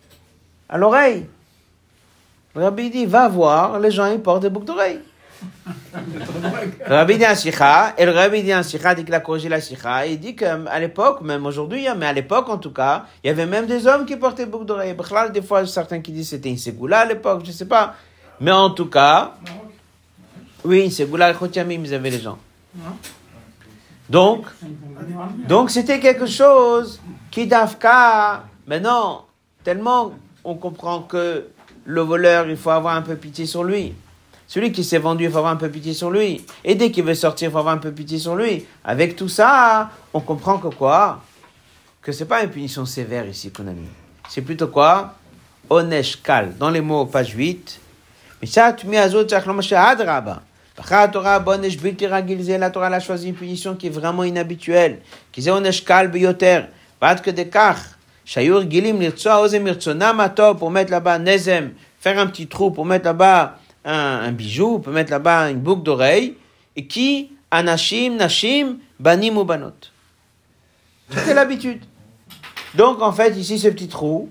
À l'oreille. Rabbi dit, va voir, les gens ils portent des boucles d'oreilles. Rabbi dit et le Rabbi dit un dit qu'il a corrigé la sikha, il dit qu'à l'époque, même aujourd'hui, hein, mais à l'époque en tout cas, il y avait même des hommes qui portaient boucles d'oreilles. Des fois, certains qui disent c'était une ségoula à l'époque, je sais pas. Mais en tout cas, oui, une ségoula, ils avaient les gens. Donc, donc c'était quelque chose qui d'Afka, maintenant, tellement on comprend que le voleur, il faut avoir un peu pitié sur lui. Celui qui s'est vendu, il faut avoir un peu pitié sur lui. Et dès qu'il veut sortir, il faut avoir un peu pitié sur lui. Avec tout ça, on comprend que quoi? Que c'est pas une punition sévère ici qu'on a mis. C'est plutôt quoi? Onesh kal. Dans les mots, page 8. Mais ça, tu mets à zot, la Torah a choisi une punition qui est vraiment inhabituelle. Qui onesh kal beyoter. Que de kach. Shayur gilim lirtsoa ozem irtsonam pour mettre là-bas nezem. Faire un petit trou pour mettre là-bas un, bijou, on peut mettre là-bas une boucle d'oreille, et qui, anashim, nashim, banim ou banot. C'était l'habitude. Donc, en fait, ici, ce petit trou,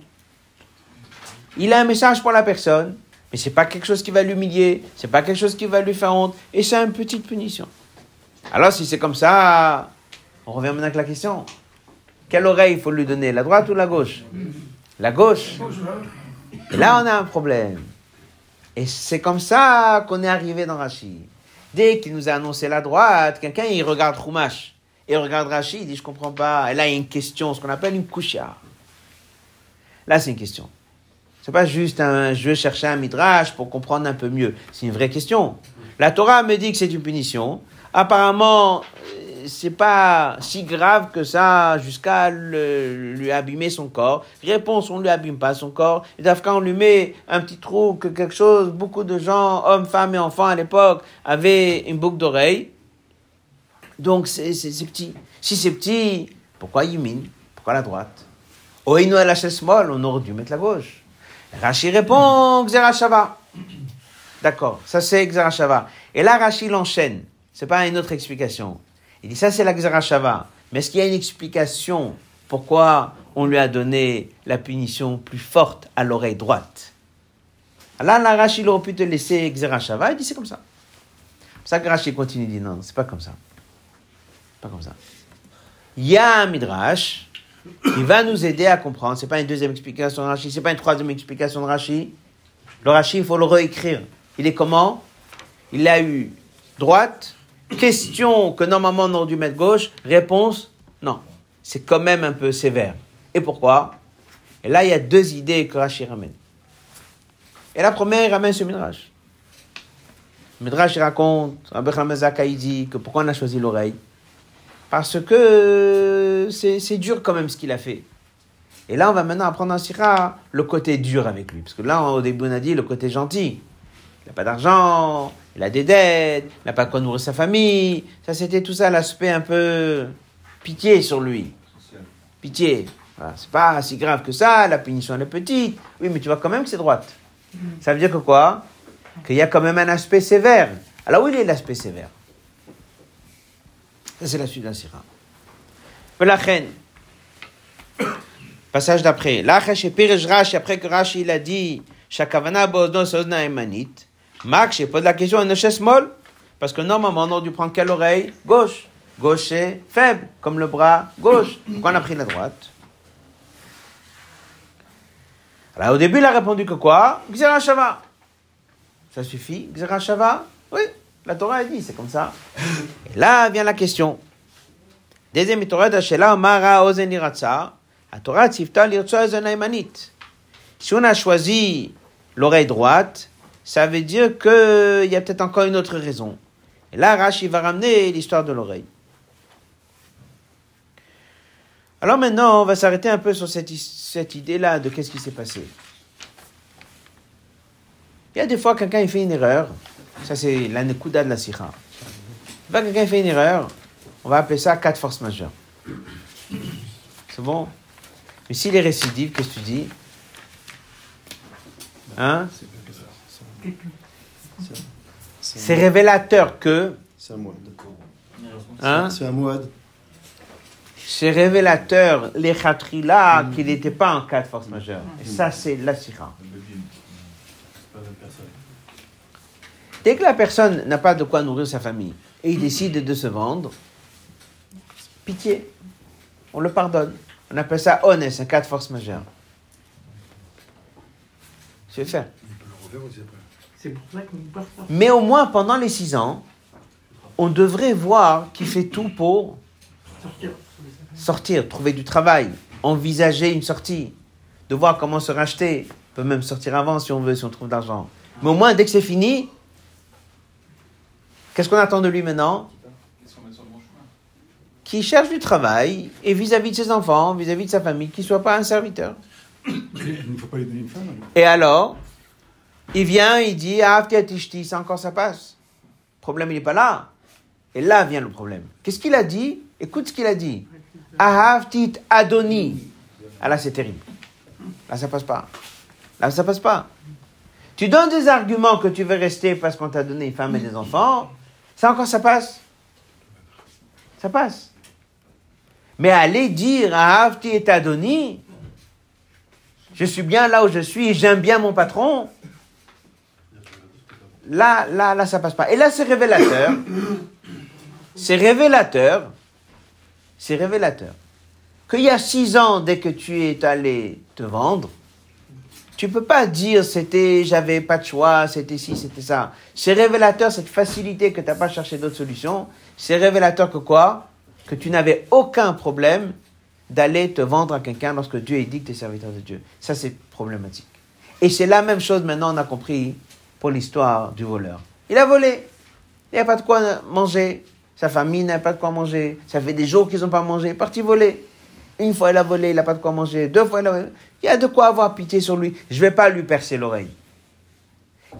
il a un message pour la personne, mais c'est pas quelque chose qui va l'humilier, c'est pas quelque chose qui va lui faire honte, et c'est une petite punition. Alors, si c'est comme ça, on revient maintenant avec la question. Quelle oreille il faut lui donner, la droite ou la gauche? La gauche. Et là, on a un problème. Et c'est comme ça qu'on est arrivé dans Rachid. Dès qu'il nous a annoncé la droite, quelqu'un il regarde Chumash et regarde Rachid, il dit je comprends pas. Et là il y a une question, ce qu'on appelle une kusha. Là c'est une question. C'est pas juste un je veux chercher un midrash pour comprendre un peu mieux. C'est une vraie question. La Torah me dit que c'est une punition. Apparemment, c'est pas si grave que ça jusqu'à lui abîmer son corps. Réponse, on lui abîme pas son corps. Et d'Afrique, on lui met un petit trou, que quelque chose, beaucoup de gens, hommes, femmes et enfants à l'époque, avaient une boucle d'oreille. Donc c'est petit. Si c'est petit, pourquoi Yimine Pourquoi la droite? Oinu à la molle, on aurait dû mettre la gauche. Rashi répond, Xerashava. D'accord, ça c'est Xerashava. Et là, Rashi l'enchaîne. C'est pas une autre explication. Il dit ça c'est la Shava. Mais est-ce qu'il y a une explication pourquoi on lui a donné la punition plus forte à l'oreille droite? Là, la Rashi aurait pu te laisser Shava. Il dit c'est comme ça. Ça Rashi continue, il dit non, c'est pas comme ça. Pas comme ça. Il y a un midrash qui va nous aider à comprendre. C'est pas une deuxième explication de Rashi, c'est pas une troisième explication de Rashi. Le Rashi, il faut le réécrire. Il est comment? Il a eu droite, Question que normalement on aurait dû mettre gauche, réponse non. C'est quand même un peu sévère. Et pourquoi? Et là, il y a deux idées que Rashi ramène. Et la première, il ramène ce Midrash. Le Midrash raconte, Rabbi il dit que pourquoi on a choisi l'oreille? Parce que c'est dur quand même ce qu'il a fait. Et là, on va maintenant apprendre en Sira le côté dur avec lui. Parce que là, au début, on a dit le côté gentil. Il n'a pas d'argent, il a des dettes, il n'a pas quoi nourrir sa famille. Ça, c'était tout ça l'aspect un peu pitié sur lui. Pitié. Voilà. C'est pas si grave que ça, la punition elle est petite. Oui, mais tu vois quand même que c'est droite. Ça veut dire que quoi? Qu'il y a quand même un aspect sévère. Alors où il est l'aspect sévère? Ça, c'est la suite d'un sira. La. Passage d'après. Là, après que Rashi il a dit, Shakavana bodon sozna emanit. Max, je pose la question à une chaise molle. Parce que normalement, on aurait dû prendre quelle oreille? Gauche. Gauche faible, comme le bras gauche. Pourquoi on a pris la droite Alors au début, il a répondu que quoi? Xera Shava. Ça suffit? Xera Shava Oui, la Torah a dit, c'est comme ça. Et là vient la question. Deuxième Torah d'Ashela, Mara Ozen La Torah tzifta lirtsa Si on a choisi l'oreille droite, ça veut dire qu'il y a peut-être encore une autre raison. Et là, Rashi va ramener l'histoire de l'oreille. Alors maintenant, on va s'arrêter un peu sur cette, idée-là de qu'est-ce qui s'est passé. Il y a des fois, quelqu'un fait une erreur. Ça, c'est l'anekuda de la sira. Quand quelqu'un fait une erreur, on va appeler ça quatre forces majeures. C'est bon? Mais s'il est récidive, qu'est-ce que tu dis? Hein? C'est révélateur que. C'est un moine. Hein? C'est un moine. C'est révélateur, les khatrila, qu'il n'était pas en cas de force majeure. Et ça, c'est la sira. Dès que la personne n'a pas de quoi nourrir sa famille et il décide de se vendre, pitié, on le pardonne. On appelle ça honnête, un cas de force majeure. Je vais faire. Mais au moins pendant les six ans, on devrait voir qu'il fait tout pour Sortir, trouver du travail, envisager une sortie, de voir comment se racheter. On peut même sortir avant si on veut, si on trouve de l'argent. Mais au moins, dès que c'est fini, qu'est-ce qu'on attend de lui maintenant? Qu'il cherche du travail et vis-à-vis de ses enfants, vis-à-vis de sa famille, qu'il ne soit pas un serviteur. Il ne faut pas lui donner une femme. alors. Et alors, il vient, il dit, ah, Tishti, ça encore ça passe. Le problème, il n'est pas là. Et là vient le problème. Qu'est-ce qu'il a dit? Écoute ce qu'il a dit. Ahavtit Adoni. Ah là, c'est terrible. Là, ça passe pas. Là, ça passe pas. Tu donnes des arguments que tu veux rester parce qu'on t'a donné une femme et des enfants. Ça encore, ça passe. Ça passe. Mais aller dire Ahavtit Adoni, je suis bien là où je suis, j'aime bien mon patron. Là, là, là, ça passe pas. Et là, c'est révélateur. C'est révélateur. C'est révélateur. Qu'il y a six ans, dès que tu es allé te vendre, tu peux pas dire c'était, j'avais pas de choix, c'était ci, c'était ça. C'est révélateur cette facilité que tu pas cherché d'autres solutions. C'est révélateur que quoi? Que tu n'avais aucun problème d'aller te vendre à quelqu'un lorsque Dieu est dit que tu es serviteur de Dieu. Ça, c'est problématique. Et c'est la même chose maintenant, on a compris, pour l'histoire du voleur. Il a volé. Il n'y a pas de quoi manger. Sa famille n'a pas de quoi manger. Ça fait des jours qu'ils n'ont pas mangé. Parti voler. Une fois, il a volé, il n'a pas de quoi manger. Deux fois, il a volé. Il y a de quoi avoir pitié sur lui. Je ne vais pas lui percer l'oreille.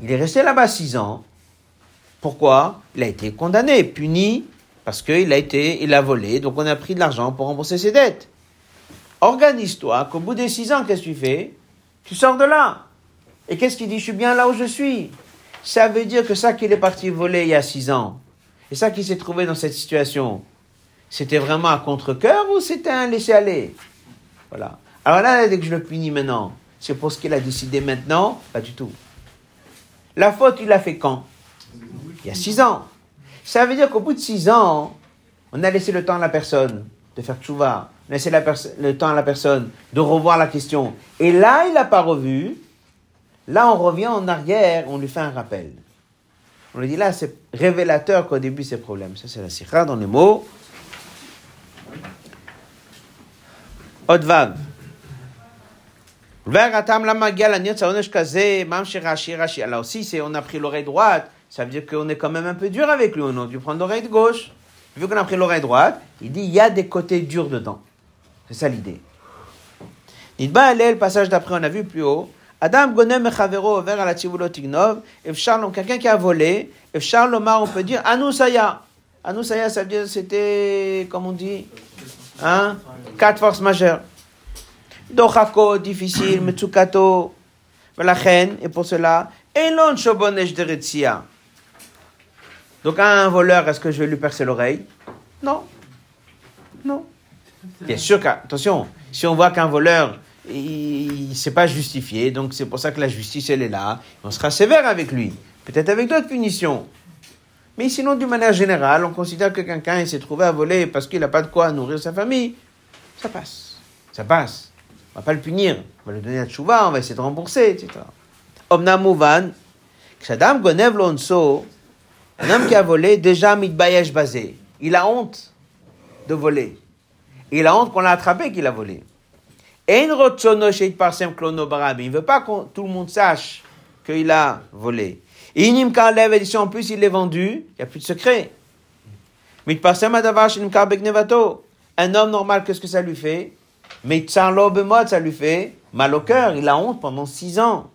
Il est resté là-bas six ans. Pourquoi? Il a été condamné, puni, parce qu'il a été, il a volé, donc on a pris de l'argent pour rembourser ses dettes. Organise-toi qu'au bout des six ans, qu'est-ce que tu fais? Tu sors de là. Et qu'est-ce qu'il dit Je suis bien là où je suis. Ça veut dire que ça qu'il est parti voler il y a six ans, et ça qu'il s'est trouvé dans cette situation, c'était vraiment à contre-coeur ou c'était un laisser-aller? Voilà. Alors là, dès que je le punis maintenant, c'est pour ce qu'il a décidé maintenant? Pas du tout. La faute, il l'a fait quand? Il y a six ans. Ça veut dire qu'au bout de six ans, on a laissé le temps à la personne de faire tchouva, on a laissé la le temps à la personne de revoir la question. Et là, il n'a pas revu. Là, on revient en arrière, on lui fait un rappel. On lui dit là, c'est révélateur qu'au début, c'est problème. Ça, c'est la sikha dans les mots. Odvav. Là aussi, on a pris l'oreille droite, ça veut dire qu'on est quand même un peu dur avec lui, on a dû prendre l'oreille gauche. Vu qu'on a pris l'oreille droite, il dit il y a des côtés durs dedans. C'est ça l'idée. Nidba le passage d'après, on a vu plus haut. Adam gonem mechavero vers à la tignov. Efchar, quelqu'un qui a volé. Efchar lomar, on peut dire anusaya. Anusaya, ça veut dire c'était, comme on dit, hein, quatre forces majeures. Dochako, difficile, metsukato, velachen, et pour cela, elon shobonesh deretzia. Donc, un voleur, est-ce que je vais lui percer l'oreille? Non. Non. Bien sûr qu'attention, si on voit qu'un voleur, il ne s'est pas justifié, donc c'est pour ça que la justice, elle est là, on sera sévère avec lui. Peut-être avec d'autres punitions. Mais sinon, d'une manière générale, on considère que quelqu'un s'est trouvé à voler parce qu'il n'a pas de quoi nourrir sa famille. Ça passe. Ça passe. On va pas le punir. On va lui donner la tchouva, on va essayer de rembourser, etc. Omnamouvan, Kshadam Gonev Lonso, un homme qui a volé, déjà mitbayesh basé. Il a honte de voler. Il a honte qu'on l'a attrapé qu'il a volé. Il ne veut pas que tout le monde sache qu'il a volé. Et en plus il l'est vendu, il n'y a plus de secret. Un homme normal, qu'est-ce que ça lui fait? Mais ça lui fait mal au cœur, il a honte pendant six ans.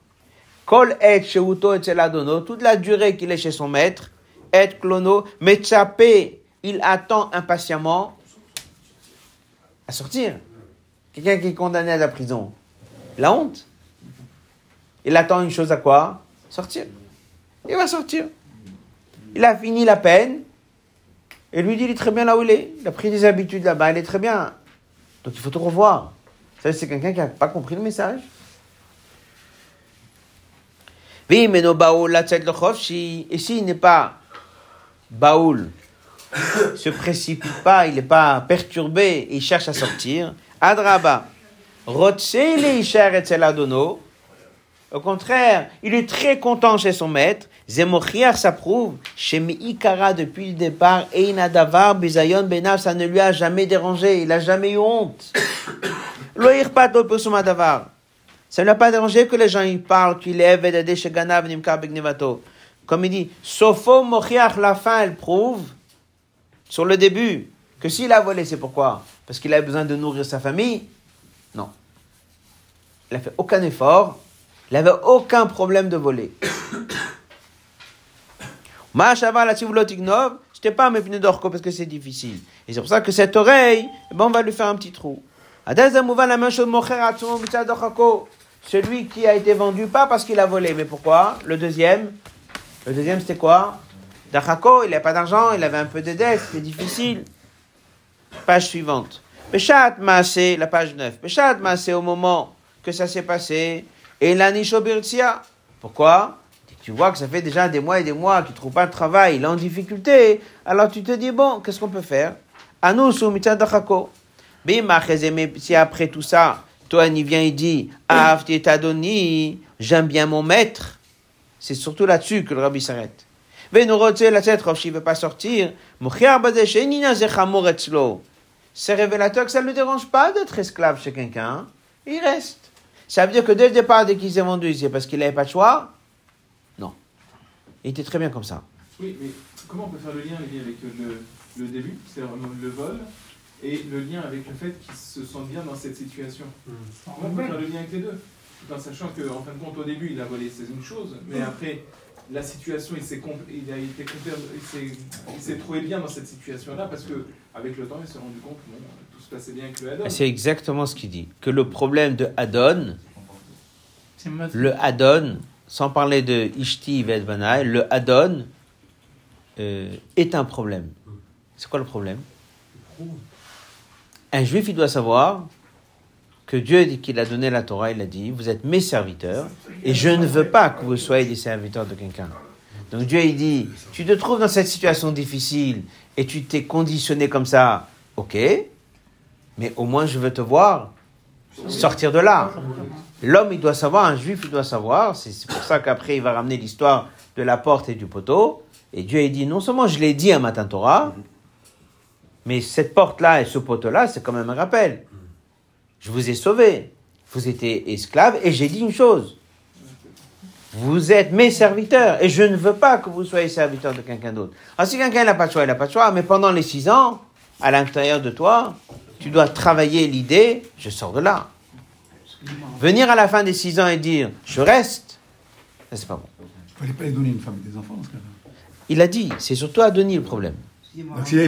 Kol et toute la durée qu'il est chez son maître, et clono, il attend impatiemment à sortir. Quelqu'un qui est condamné à la prison. La honte. Il attend une chose à quoi? Sortir. Il va sortir. Il a fini la peine. Et lui dit, il est très bien là où il est. Il a pris des habitudes là-bas, il est très bien. Donc il faut te revoir. Ça, c'est quelqu'un qui n'a pas compris le message. Oui, mais Et s'il n'est pas Baoul se précipite pas, il n'est pas perturbé, il cherche à sortir. Adraba, Au contraire, il est très content chez son maître. Zemochiach, ça prouve, chez Miikara, depuis le départ, Einadavar, Bizayon, Benav, ça ne lui a jamais dérangé, il a jamais eu honte. Loirpat, Davar. Ça ne l'a pas dérangé que les gens y parlent qu'il est Vedade, Sheganav, Nimkar, Begnevato. Comme il dit, Sofo, Mochiach, la fin, elle prouve, sur le début, que s'il a volé, c'est pourquoi? Parce qu'il a besoin de nourrir sa famille? Non. Il n'a fait aucun effort, il n'avait aucun problème de voler. Je t'ai pas méfié d'orco parce que c'est difficile. Et c'est pour ça que cette oreille, eh ben on va lui faire un petit trou. celui qui a été vendu, pas parce qu'il a volé, mais pourquoi? Le deuxième, le deuxième c'était quoi? Dachako, il n'a pas d'argent, il avait un peu de dette, c'était difficile. Page suivante. Peshat Maasé, la page 9. Peshat Maasé, au moment que ça s'est passé, et la. Pourquoi? Tu vois que ça fait déjà des mois et des mois qu'il ne trouve pas de travail, il est en difficulté, alors tu te dis, bon, qu'est-ce qu'on peut faire? Anou Dachako. Si après tout ça, toi, il vient et dit, Tadoni, j'aime bien mon maître, c'est surtout là-dessus que le rabbi s'arrête. Il ne veut pas sortir. C'est révélateur que ça ne le dérange pas d'être esclave chez quelqu'un. Il reste. Ça veut dire que dès le départ, dès qu'il s'est vendu, c'est parce qu'il n'avait pas de choix? Non. Il était très bien comme ça. Oui, mais comment on peut faire le lien, avec le, le début, c'est le vol, et le lien avec le fait qu'il se sente bien dans cette situation? Hmm. Comment on peut faire le lien avec les deux? Tout en sachant qu'en fin de compte, au début, il a volé, c'est une chose, mais après, la situation, il s'est il a été il s'est trouvé bien dans cette situation-là parce que avec le temps, il s'est rendu compte que tout se passait bien avec le Adon. C'est exactement ce qu'il dit. Que le problème de Adon, le Adon, sans parler de Ishti Vedbanaï, le Adon euh, est un problème. C'est quoi le problème? Un juif, il doit savoir que Dieu dit qu'il a donné la Torah, il a dit, vous êtes mes serviteurs, et je ne veux pas que vous soyez des serviteurs de quelqu'un. Donc Dieu, il dit, tu te trouves dans cette situation difficile, et tu t'es conditionné comme ça, ok, mais au moins je veux te voir sortir de là. L'homme, il doit savoir, un juif, il doit savoir, c'est pour ça qu'après, il va ramener l'histoire de la porte et du poteau, et Dieu, il dit, non seulement je l'ai dit à Matin Torah, mais cette porte-là et ce poteau-là, c'est quand même un rappel. Je vous ai sauvé. Vous étiez esclave et j'ai dit une chose. Vous êtes mes serviteurs et je ne veux pas que vous soyez serviteurs de quelqu'un d'autre. Alors si quelqu'un n'a pas de choix, il n'a pas de choix, mais pendant les six ans, à l'intérieur de toi, tu dois travailler l'idée, je sors de là. Venir à la fin des six ans et dire, je reste, c'est pas bon. Il fallait pas lui donner une femme et des enfants Il a dit, c'est surtout à Denis le problème. Donc s'il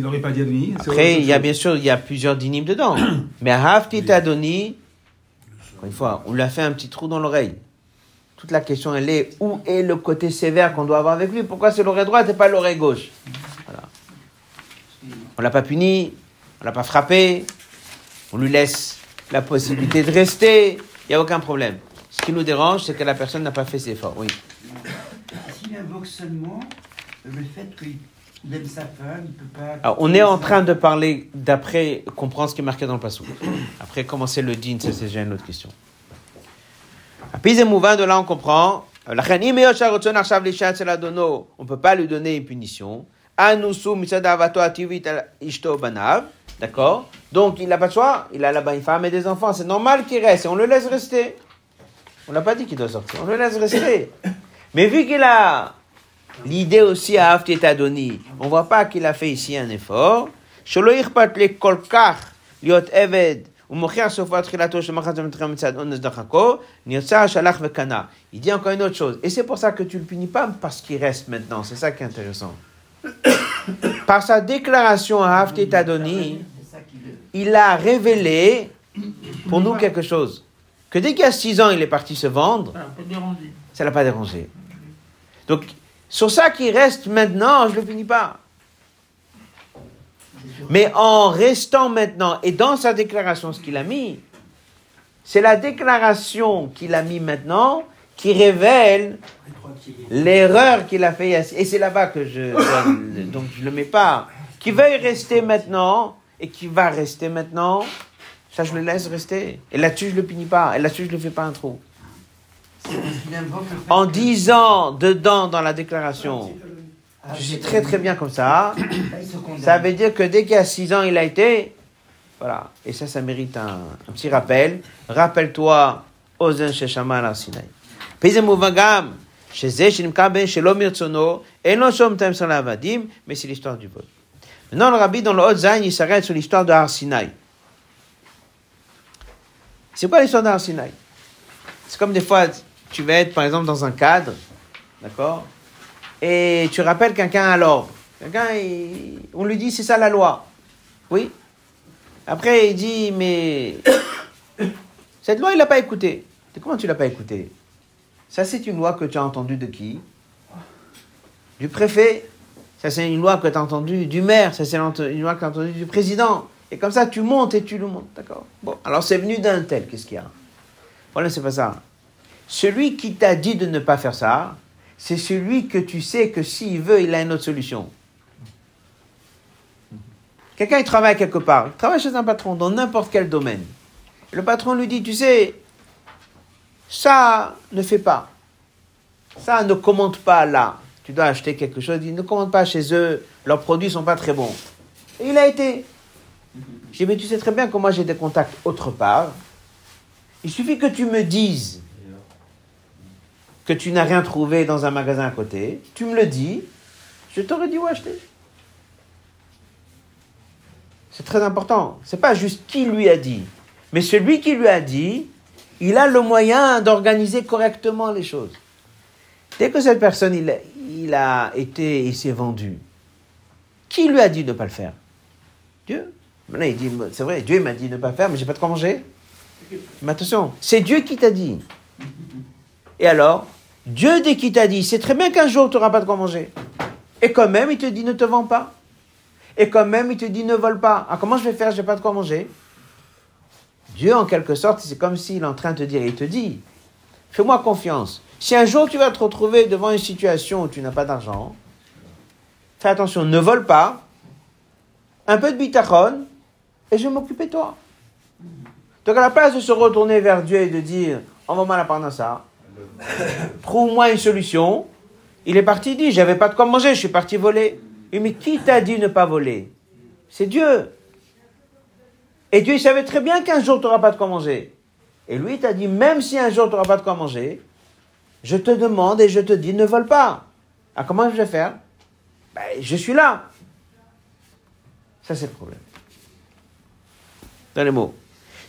n'aurait pas, dit Adoni. Après, il y a bien sûr, il y a plusieurs dynimes dedans. Mais à Haftit Adoni, encore une fois, on lui a fait un petit trou dans l'oreille. Toute la question, elle est où est le côté sévère qu'on doit avoir avec lui? Pourquoi c'est l'oreille droite et pas l'oreille gauche? Voilà. On l'a pas puni, on l'a pas frappé, on lui laisse la possibilité de rester, il n'y a aucun problème. Ce qui nous dérange, c'est que la personne n'a pas fait ses efforts. Oui. S'il invoque seulement le fait qu'il alors, on est en train de parler d'après comprendre ce qui est marqué dans le passou. Après commencer le din, ça c'est déjà une autre question. Puis de là on comprend. On ne peut pas lui donner une punition. D'accord? Donc il n'a pas de choix. Il a là-bas une femme et des enfants. C'est normal qu'il reste. Et on le laisse rester. On n'a pas dit qu'il doit sortir. On le laisse rester. Mais vu qu'il a L'idée aussi à Hafti Adoni, on voit pas qu'il a fait ici un effort. Il dit encore une autre chose. Et c'est pour ça que tu le punis pas parce qu'il reste maintenant. C'est ça qui est intéressant. Par sa déclaration à Hafti Adoni, il a révélé pour nous quelque chose. Que dès qu'il y a six ans, il est parti se vendre, ça l'a pas dérangé. Donc, sur ça qui reste maintenant, je ne le finis pas. Mais en restant maintenant, et dans sa déclaration, ce qu'il a mis, c'est la déclaration qu'il a mis maintenant qui révèle l'erreur qu'il a fait. Et c'est là-bas que je donc je le mets pas. Qui veuille rester maintenant et qui va rester maintenant, ça je le laisse rester. Et là-dessus je le punis pas. Et là-dessus je le fais pas un trou. En disant dedans dans la déclaration, je suis très très bien comme ça, ça veut dire que dès qu'il y a six ans, il a été. Voilà. Et ça, ça mérite un, petit rappel. Rappelle-toi, Ozen Sheshama al Sinai. Vadim, mais c'est l'histoire du vol. Maintenant, le rabbi, dans le Haut il s'arrête sur l'histoire de Arsinaï. C'est quoi l'histoire d'Arsinaï C'est comme des fois, tu vas être, par exemple, dans un cadre, d'accord Et tu rappelles quelqu'un à l'ordre. Quelqu'un, on lui dit, c'est ça la loi. Oui. Après, il dit, mais cette loi, il l'a pas écoutée. Comment tu l'as pas écoutée? Ça, c'est une loi que tu as entendue de qui? Du préfet. Ça, c'est une loi que tu as entendue du maire. Ça, c'est une loi que tu as entendue du président. Et comme ça, tu montes et tu le montes. D'accord Bon, alors c'est venu d'un tel. Qu'est-ce qu'il y a? Problème, c'est pas ça. Celui qui t'a dit de ne pas faire ça, c'est celui que tu sais que s'il veut, il a une autre solution. Quelqu'un, il travaille quelque part. Il travaille chez un patron, dans n'importe quel domaine. Le patron lui dit, tu sais, ça ne fait pas. Ça ne commande pas là. Tu dois acheter quelque chose, il ne commande pas chez eux, leurs produits sont pas très bons. Et il a été. Je dis, mais tu sais très bien que moi j'ai des contacts autre part. Il suffit que tu me dises que tu n'as rien trouvé dans un magasin à côté. Tu me le dis, je t'aurais dit où acheter. C'est très important. C'est pas juste qui lui a dit, mais celui qui lui a dit, il a le moyen d'organiser correctement les choses. Dès que cette personne, il, été, s'est vendu, qui lui a dit de ne pas le faire? Dieu. Maintenant, il dit, c'est vrai, Dieu m'a dit de ne pas le faire, mais j'ai pas de quoi manger. Mais attention, c'est Dieu qui t'a dit. Et alors, Dieu, dès qu'il t'a dit, c'est très bien qu'un jour tu n'auras pas de quoi manger. Et quand même, il te dit, ne te vends pas. Et quand même, il te dit, ne vole pas. Ah, comment je vais faire Je n'ai pas de quoi manger? Dieu, en quelque sorte, c'est comme s'il est en train de te dire, il te dit, fais-moi confiance. Si un jour tu vas te retrouver devant une situation où tu n'as pas d'argent, fais attention, ne vole pas, un peu de bitachon, et je vais m'occuper de toi. Donc à la place de se retourner vers Dieu et de dire, envoie-moi la parnassa, trouve-moi une solution, il est parti, il dit, j'avais pas de quoi manger, je suis parti voler. Et mais qui t'a dit ne pas voler? C'est Dieu. Et Dieu il savait très bien qu'un jour tu n'auras pas de quoi manger. Et lui t'a dit, même si un jour tu n'auras pas de quoi manger, je te demande et je te dis, ne vole pas. Ah, comment je vais faire? Ben, Je suis là. Ça, c'est le problème. Dans les mots.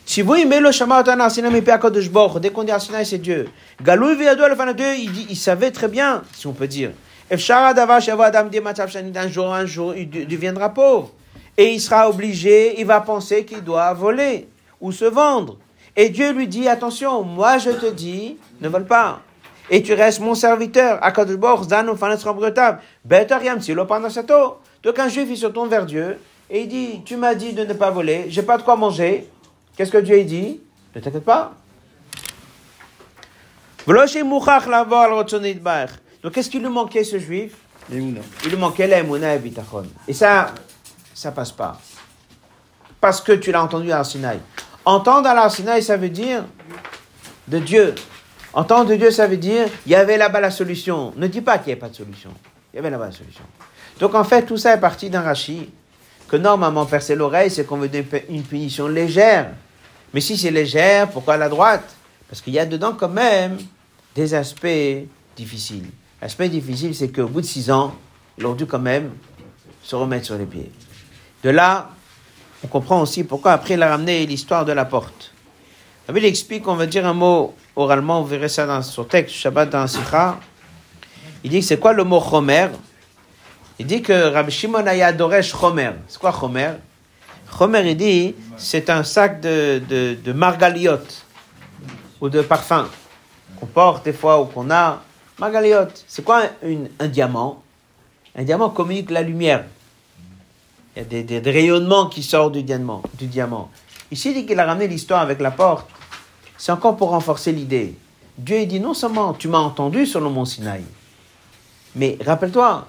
Tzivui melo shama otana arsina mipe HaKadosh Baruch Hu. Dès qu'on dit Arsina, c'est Dieu. Lefana Dieu, il dit, il savait très bien, si on peut dire. D'un jour, un jour, il de- deviendra pauvre. Et il sera obligé, il va penser qu'il doit voler ou se vendre. Et Dieu lui dit, attention, moi je te dis, ne vole pas. Et tu restes mon serviteur. Donc un juif, il se tourne vers Dieu et il dit, tu m'as dit de ne pas voler, j'ai pas de quoi manger. Qu'est-ce que Dieu il dit? Ne t'inquiète pas. Donc qu'est-ce qui lui manquait ce juif? Il lui manquait l'aimuna et bitachon. Et ça, ça passe pas. Parce que tu l'as entendu à Sinaï. Entendre à Sinaï, ça veut dire de Dieu. Entendre de Dieu, ça veut dire il y avait là-bas la solution. Ne dis pas qu'il n'y avait pas de solution. Il y avait là-bas la solution. Donc en fait, tout ça est parti d'un rachis que normalement percer l'oreille, c'est qu'on veut une punition légère. Mais si c'est légère, pourquoi la droite? Parce qu'il y a dedans quand même des aspects difficiles. L'aspect difficile, c'est qu'au bout de six ans, il aurait dû quand même se remettre sur les pieds. De là, on comprend aussi pourquoi après il a ramené l'histoire de la porte. Bible explique, on va dire un mot oralement, vous verrez ça dans son texte, Shabbat dans Sikha. Il dit c'est quoi le mot chomer? Il dit que Rabbi Shimon aya doresh chomer. C'est quoi chomer? Chomer, il dit, c'est un sac de, de, de margaliote ou de parfum qu'on porte des fois ou qu'on a. Margaliote, c'est quoi un diamant? Un diamant communique la lumière. Il y a des, rayonnements qui sortent du diamant. Du. Ici, il dit qu'il a ramené l'histoire avec la porte. C'est encore pour renforcer l'idée. Dieu dit non seulement tu m'as entendu sur le mont Sinaï, mais rappelle-toi,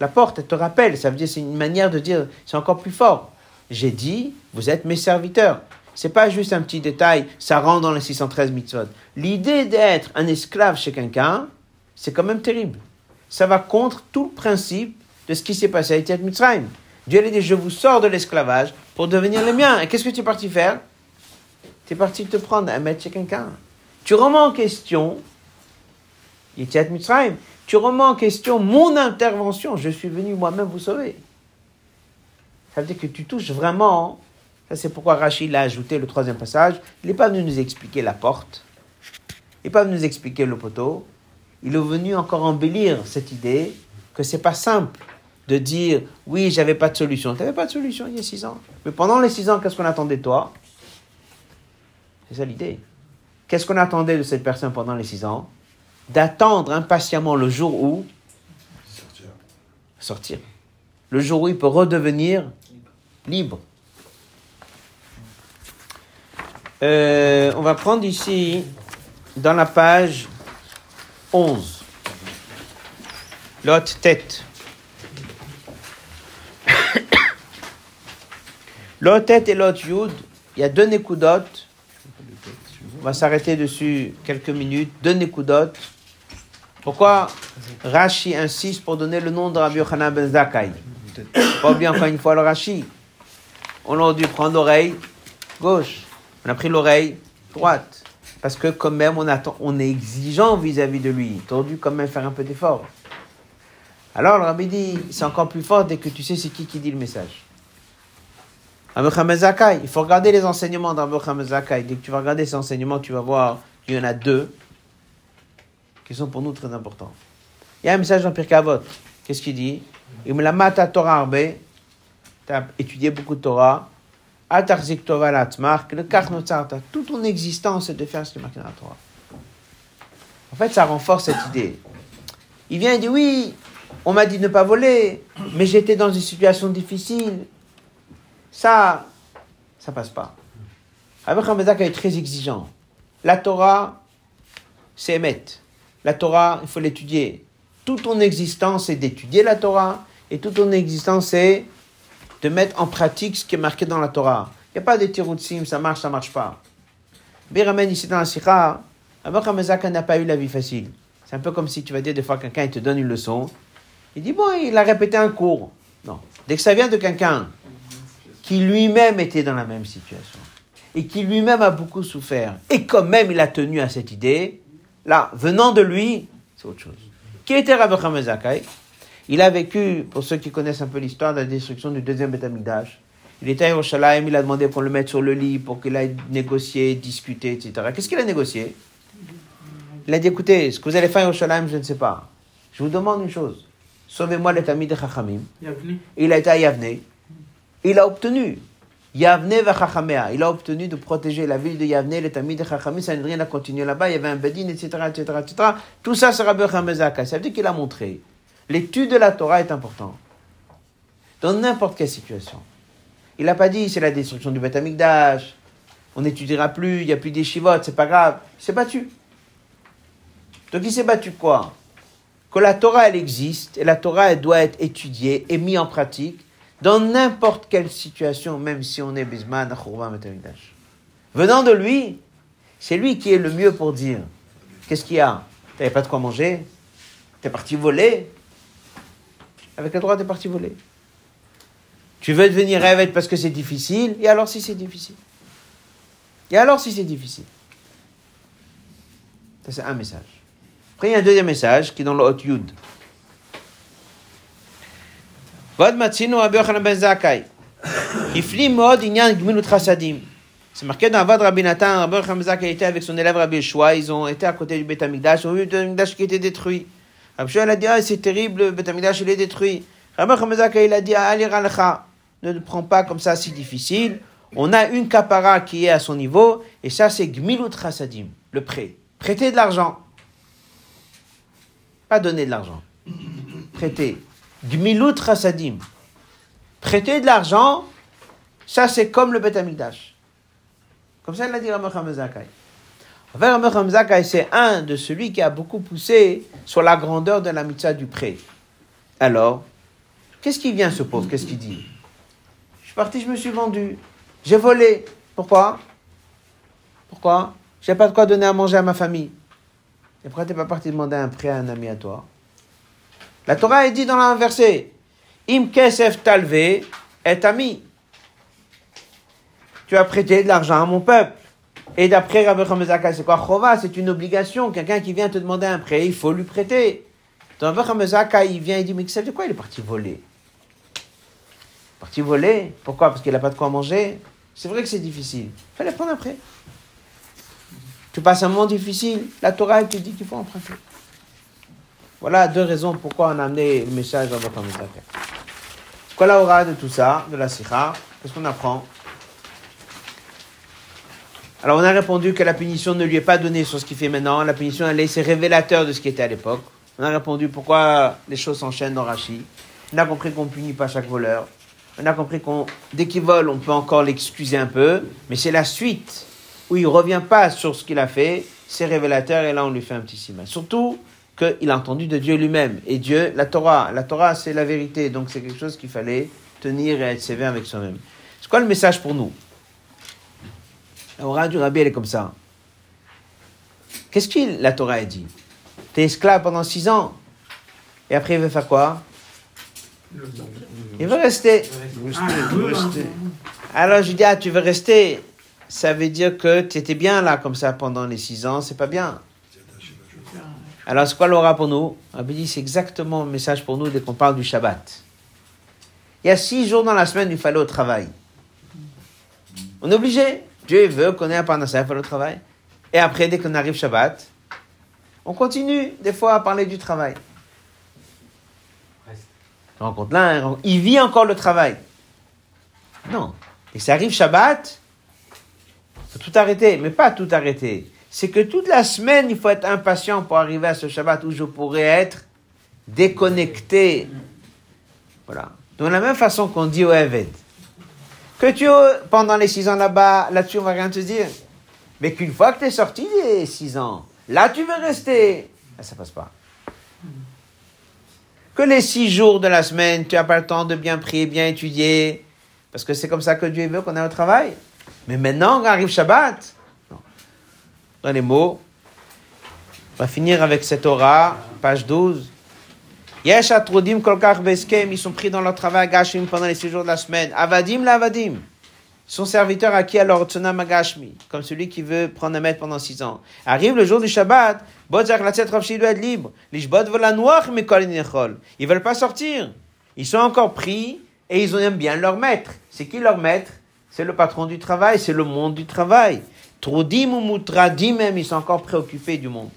la porte, elle te rappelle, ça veut dire c'est une manière de dire, c'est encore plus fort. J'ai dit, vous êtes mes serviteurs. c'est pas juste un petit détail, ça rentre dans les 613 mitzvot. L'idée d'être un esclave chez quelqu'un, c'est quand même terrible. Ça va contre tout le principe de ce qui s'est passé à Etiat Mitzrayim. Dieu a dit, je vous sors de l'esclavage pour devenir les miens. Et qu'est-ce que tu es parti faire? Tu es parti te prendre un maître chez quelqu'un. Tu remets en question Etiat Mitzrayim. Tu remets en question mon intervention. Je suis venu moi-même vous sauver. Ça veut dire que tu touches vraiment ça, c'est pourquoi Rachid a ajouté le troisième passage. Il n'est pas venu nous expliquer la porte. Il n'est pas venu nous expliquer le poteau. Il est venu encore embellir cette idée que c'est pas simple de dire oui, j'avais pas de solution. Tu n'avais pas de solution il y a six ans. Mais pendant les six ans, qu'est-ce qu'on attendait de toi? C'est ça l'idée. Qu'est-ce qu'on attendait de cette personne pendant les six ans? D'attendre impatiemment le jour où? Sortir. sortir. Le jour où il peut redevenir libre. Euh, on va prendre ici, dans la page 11, l'autre tête. l'autre tête et l'autre yud, il y a deux nécoudotes. On va s'arrêter dessus quelques minutes. Deux nécoudotes. Pourquoi Rashi insiste pour donner le nom de Rabbi Yochanan ben Zakai Pas bien encore une fois le Rashi. On aurait dû prendre l'oreille gauche. On a pris l'oreille droite. Parce que quand même, on, est exigeant vis-à-vis de lui. Tu dû quand même faire un peu d'effort. Alors le rabbi dit, c'est encore plus fort dès que tu sais c'est qui qui dit le message. Il faut regarder les enseignements d'Abu Zakai. Dès que tu vas regarder ces enseignements, tu vas voir qu'il y en a deux qui sont pour nous très importants. Il y a un message dans Pirkavot. Qu'est-ce qu'il dit? Il me la mata Torah. Tu as étudié beaucoup de Torah le toute ton existence est de faire ce qui est la Torah. En fait, ça renforce cette idée. Il vient et dit Oui, on m'a dit de ne pas voler, mais j'étais dans une situation difficile. Ça, ça passe pas. Avec Hamazak est très exigeant. La Torah, c'est émettre. La Torah, il faut l'étudier. Toute ton existence est d'étudier la Torah, et toute ton existence c'est de mettre en pratique ce qui est marqué dans la Torah. Il n'y a pas de tiroutsim, ça marche, ça marche pas. Biramène ici dans la Sikha, Abraham n'a pas eu la vie facile. C'est un peu comme si tu vas dire des fois quelqu'un te donne une leçon. Il dit bon, il a répété un cours. Non. Dès que ça vient de quelqu'un qui lui-même était dans la même situation et qui lui-même a beaucoup souffert et quand même il a tenu à cette idée, là, venant de lui, c'est autre chose. Qui était Rabbi Zakai il a vécu, pour ceux qui connaissent un peu l'histoire de la destruction du deuxième Beth il était à Yerushalayim, il a demandé qu'on le mette sur le lit pour qu'il aille négocier, discuter, etc. Qu'est-ce qu'il a négocié? Il a dit écoutez, ce que vous allez faire à Yerushalayim, je ne sais pas. Je vous demande une chose. Sauvez-moi les tamis de Chachamim. Il a été à Yavne. Il a obtenu. Yavne va Chachamea. Il a obtenu de protéger la ville de Yavne, les tamis de Chachamim. Ça n'a rien à continuer là-bas. Il y avait un bedin, etc., etc., etc. Tout ça sera Bechamezaka. Ça veut dire qu'il a montré L'étude de la Torah est importante. Dans n'importe quelle situation. Il n'a pas dit c'est la destruction du Beth Amikdash, on n'étudiera plus, il n'y a plus des chivotes, c'est pas grave. Il s'est battu. Donc il s'est battu quoi? Que la Torah elle existe et la Torah elle doit être étudiée et mise en pratique dans n'importe quelle situation, même si on est Bisman. Venant de lui, c'est lui qui est le mieux pour dire qu'est-ce qu'il y a? Tu n'avais pas de quoi manger? Tu es parti voler? Avec le droit de partir voler. Tu veux devenir rêvette parce que c'est difficile, et alors si c'est difficile? Et alors si c'est difficile? Ça c'est un message. Après il y a un deuxième message qui est dans le Hot Yud. Ben c'est marqué dans Avad Rabbi Nathan, Rabbi Hamzak était avec son élève Rabbi Shua, ils ont été à côté du Beth Amikdash, ils ont vu le Beth qui était détruit. Rabbi a dit, ah, c'est terrible, le Beth il est détruit. Rabbi Hamzaka, il a dit, allez, ne le prends pas comme ça si difficile. On a une capara qui est à son niveau, et ça, c'est Gmilut Chasadim, le prêt. Prêter de l'argent. Pas donner de l'argent. Prêter. Gmilut Chasadim. Prêter de l'argent, ça, c'est comme le Beth Comme ça, il dit Rabbi Hamzaka. C'est un de celui qui a beaucoup poussé sur la grandeur de la mitzvah du prêt. Alors, qu'est-ce qui vient, ce pauvre Qu'est-ce qu'il dit? Je suis parti, je me suis vendu. J'ai volé. Pourquoi? Pourquoi? Je n'ai pas de quoi donner à manger à ma famille. Et pourquoi tu n'es pas parti demander un prêt à un ami à toi? La Torah est dit dans un verset Im kesef talve est ami. Tu as prêté de l'argent à mon peuple. Et d'après Rabbi Hamezaka, c'est quoi Chova? C'est une obligation. Quelqu'un qui vient te demander un prêt, il faut lui prêter. Dans Rabbi Hamezaka, il vient et dit Mais de quoi il est parti voler? Parti voler? Pourquoi? Parce qu'il n'a pas de quoi manger? C'est vrai que c'est difficile. Il fallait prendre un prêt. Tu passes un moment difficile, la Torah te dit qu'il faut emprunter. Voilà deux raisons pourquoi on a amené le message dans votre. Quoi la aura de tout ça, de la sikha? Qu'est-ce qu'on apprend? Alors on a répondu que la punition ne lui est pas donnée sur ce qu'il fait maintenant. La punition, elle est, c'est révélateur de ce qui était à l'époque. On a répondu pourquoi les choses s'enchaînent dans Rashi. On a compris qu'on ne punit pas chaque voleur. On a compris qu'on, dès qu'il vole, on peut encore l'excuser un peu. Mais c'est la suite où il ne revient pas sur ce qu'il a fait, c'est révélateur et là on lui fait un petit signe. Surtout qu'il a entendu de Dieu lui-même. Et Dieu, la Torah, la Torah c'est la vérité, donc c'est quelque chose qu'il fallait tenir et être sévère avec soi-même. C'est quoi le message pour nous? La du Rabbi, elle est comme ça. Qu'est-ce que la Torah a dit? T'es esclave pendant six ans. Et après, il veut faire quoi? Il veut rester. Alors je dis, ah, tu veux rester? Ça veut dire que tu étais bien là comme ça pendant les six ans, c'est pas bien. Alors c'est quoi l'aura pour nous? Rabbi dit c'est exactement le message pour nous dès qu'on parle du Shabbat. Il y a six jours dans la semaine, il fallait au travail. On est obligé. Dieu veut qu'on ait un il fallait au travail. Et après, dès qu'on arrive Shabbat, on continue des fois à parler du travail. rencontre là, il vit encore le travail. Non. Et ça arrive Shabbat, faut tout arrêter, mais pas tout arrêter. C'est que toute la semaine, il faut être impatient pour arriver à ce Shabbat où je pourrais être déconnecté. Voilà. De la même façon qu'on dit au Eved. Que tu, pendant les six ans là-bas, là-dessus, on va rien te dire. Mais qu'une fois que tu es sorti des six ans, là, tu veux rester. Là, ça passe pas. Que les six jours de la semaine, tu n'as pas le temps de bien prier, bien étudier. Parce que c'est comme ça que Dieu veut qu'on ait au travail. Mais maintenant, quand arrive Shabbat, dans les mots, on va finir avec cette aura, page 12. Yesh ils sont pris dans leur travail gashim pendant les six jours de la semaine. Avadim la avadim. Son serviteur qui alors Tsunam Agashmi, comme celui qui veut prendre un maître pendant six ans. Arrive le jour du Shabbat, Bodzak la libre. L'ishbot veut mais Ils veulent pas sortir. Ils sont encore pris et ils aiment bien leur maître. C'est qui leur maître? C'est le patron du travail, c'est le monde du travail. Troudim ou mutradim même, ils sont encore préoccupés du monde.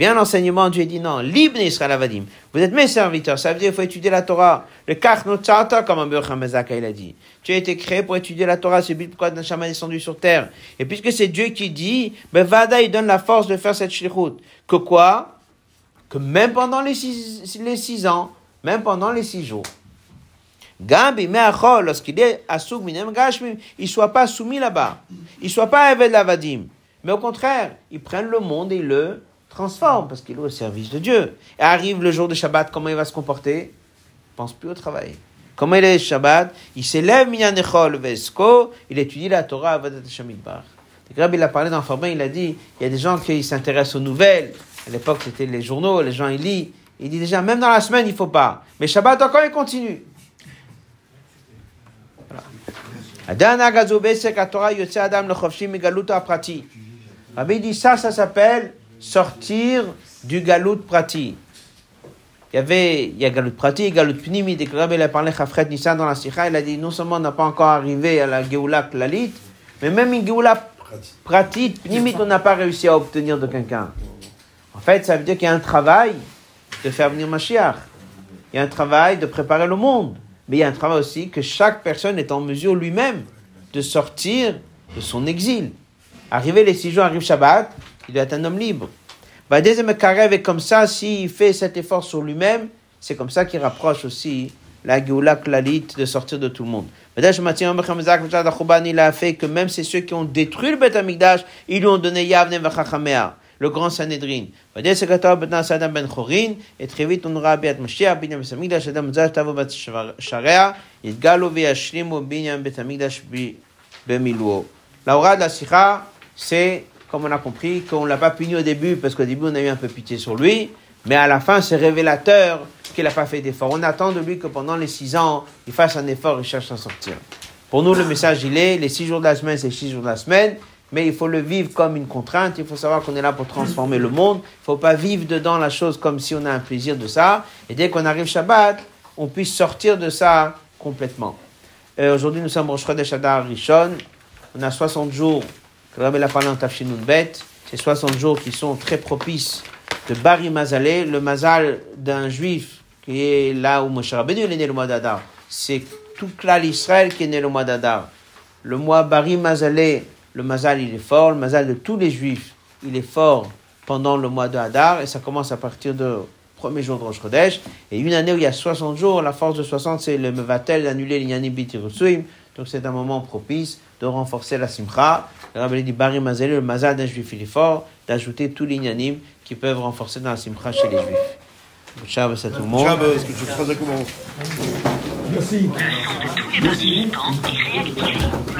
Vient l'enseignement, Dieu dit non, libre Israël Avadim. Vous êtes mes serviteurs, ça veut dire qu'il faut étudier la Torah. Le Karnotzata, comme un Mezaka, il a dit. Tu as été créé pour étudier la Torah, c'est le pourquoi Nashama est descendu sur terre. Et puisque c'est Dieu qui dit, ben Vada, il donne la force de faire cette shlichut. Que quoi? Que même pendant les six, les six ans, même pendant les six jours, Gambi, Meachol, lorsqu'il est assouk minem gashmim, il ne soit pas soumis là-bas. Il ne soit pas Eved Lavadim. Mais au contraire, ils prennent le monde et le transforment parce qu'il est au service de Dieu. Et arrive le jour de Shabbat, comment il va se comporter? Il pense plus au travail. Comment il est Shabbat? Il s'élève il étudie la Torah avadat Shamidbar. Le il a parlé dans Farbin, il a dit, il y a des gens qui s'intéressent aux nouvelles. À l'époque, c'était les journaux, les gens, ils lisent. Il dit déjà, même dans la semaine, il ne faut pas. Mais Shabbat, encore, il continue. Rabbi dit ça, ça s'appelle sortir du galout prati. Il y avait, il y a galout prati, galout pnimi, Rabbi a parlé Chafret Nissan dans la Sikha, il a dit non seulement on n'a pas encore arrivé à la Geoula Klalit, mais même une Geoula pratit, pnimit, on n'a pas réussi à obtenir de quelqu'un. En fait, ça veut dire qu'il y a un travail de faire venir Mashiach. Il y a un travail de préparer le monde. Mais il y a un travail aussi que chaque personne est en mesure lui-même de sortir de son exil. Arrivé les six jours, arrive Shabbat, il doit être un homme libre. Bah, deuxième carré, comme ça, s'il fait cet effort sur lui-même, c'est comme ça qu'il rapproche aussi la Géoula Klalit de sortir de tout le monde. Il a fait que même c'est ceux qui ont détruit le Beth Amikdash, ils lui ont donné Yavne Vachachamea le grand Sanhedrin. Et très vite, on aura Biat Mashiach, Binyam Betamigdash, Adam Zah, Tavo Bat Sharea, Yidgalo Veyashlimu Binyam Betamigdash Bemiluo. La aura de la Sikha, c'est comme on a compris, qu'on ne l'a pas puni au début, parce qu'au début, on a eu un peu pitié sur lui, mais à la fin, c'est révélateur qu'il n'a pas fait d'effort. On attend de lui que pendant les six ans, il fasse un effort et cherche à sortir. Pour nous, le message, il est, les six jours de la semaine, c'est six jours de la semaine, mais il faut le vivre comme une contrainte. Il faut savoir qu'on est là pour transformer le monde. Il ne faut pas vivre dedans la chose comme si on a un plaisir de ça. Et dès qu'on arrive Shabbat, on puisse sortir de ça complètement. Euh, Aujourd'hui, nous sommes au Chodesh Adar Rishon. On a 60 jours, Rabbi. C'est 60 jours qui sont très propices de Bari Mazalé, le mazal d'un juif qui est là où Moshe Rabbeinu est né le mois d'Adar. C'est tout l'Israël l'Israël qui est né le mois d'Adar. Le mois Bari Mazalé, le mazal il est fort, le mazal de tous les juifs, il est fort pendant le mois de Hadar et ça commence à partir du premier jour de Rosh Chodesh. Et une année où il y a 60 jours, la force de 60 c'est le Mevatel d'annuler l'Inyanim Bitirusuim. Donc c'est un moment propice de renforcer la Simcha. Le Rabbi dit Bari Mazalé, le mazal d'un juif il est fort, d'ajouter tous les l'Inyanim qui peuvent renforcer dans la Simcha chez les juifs. Shabbos à tout le monde. est-ce que tu feras comment Merci.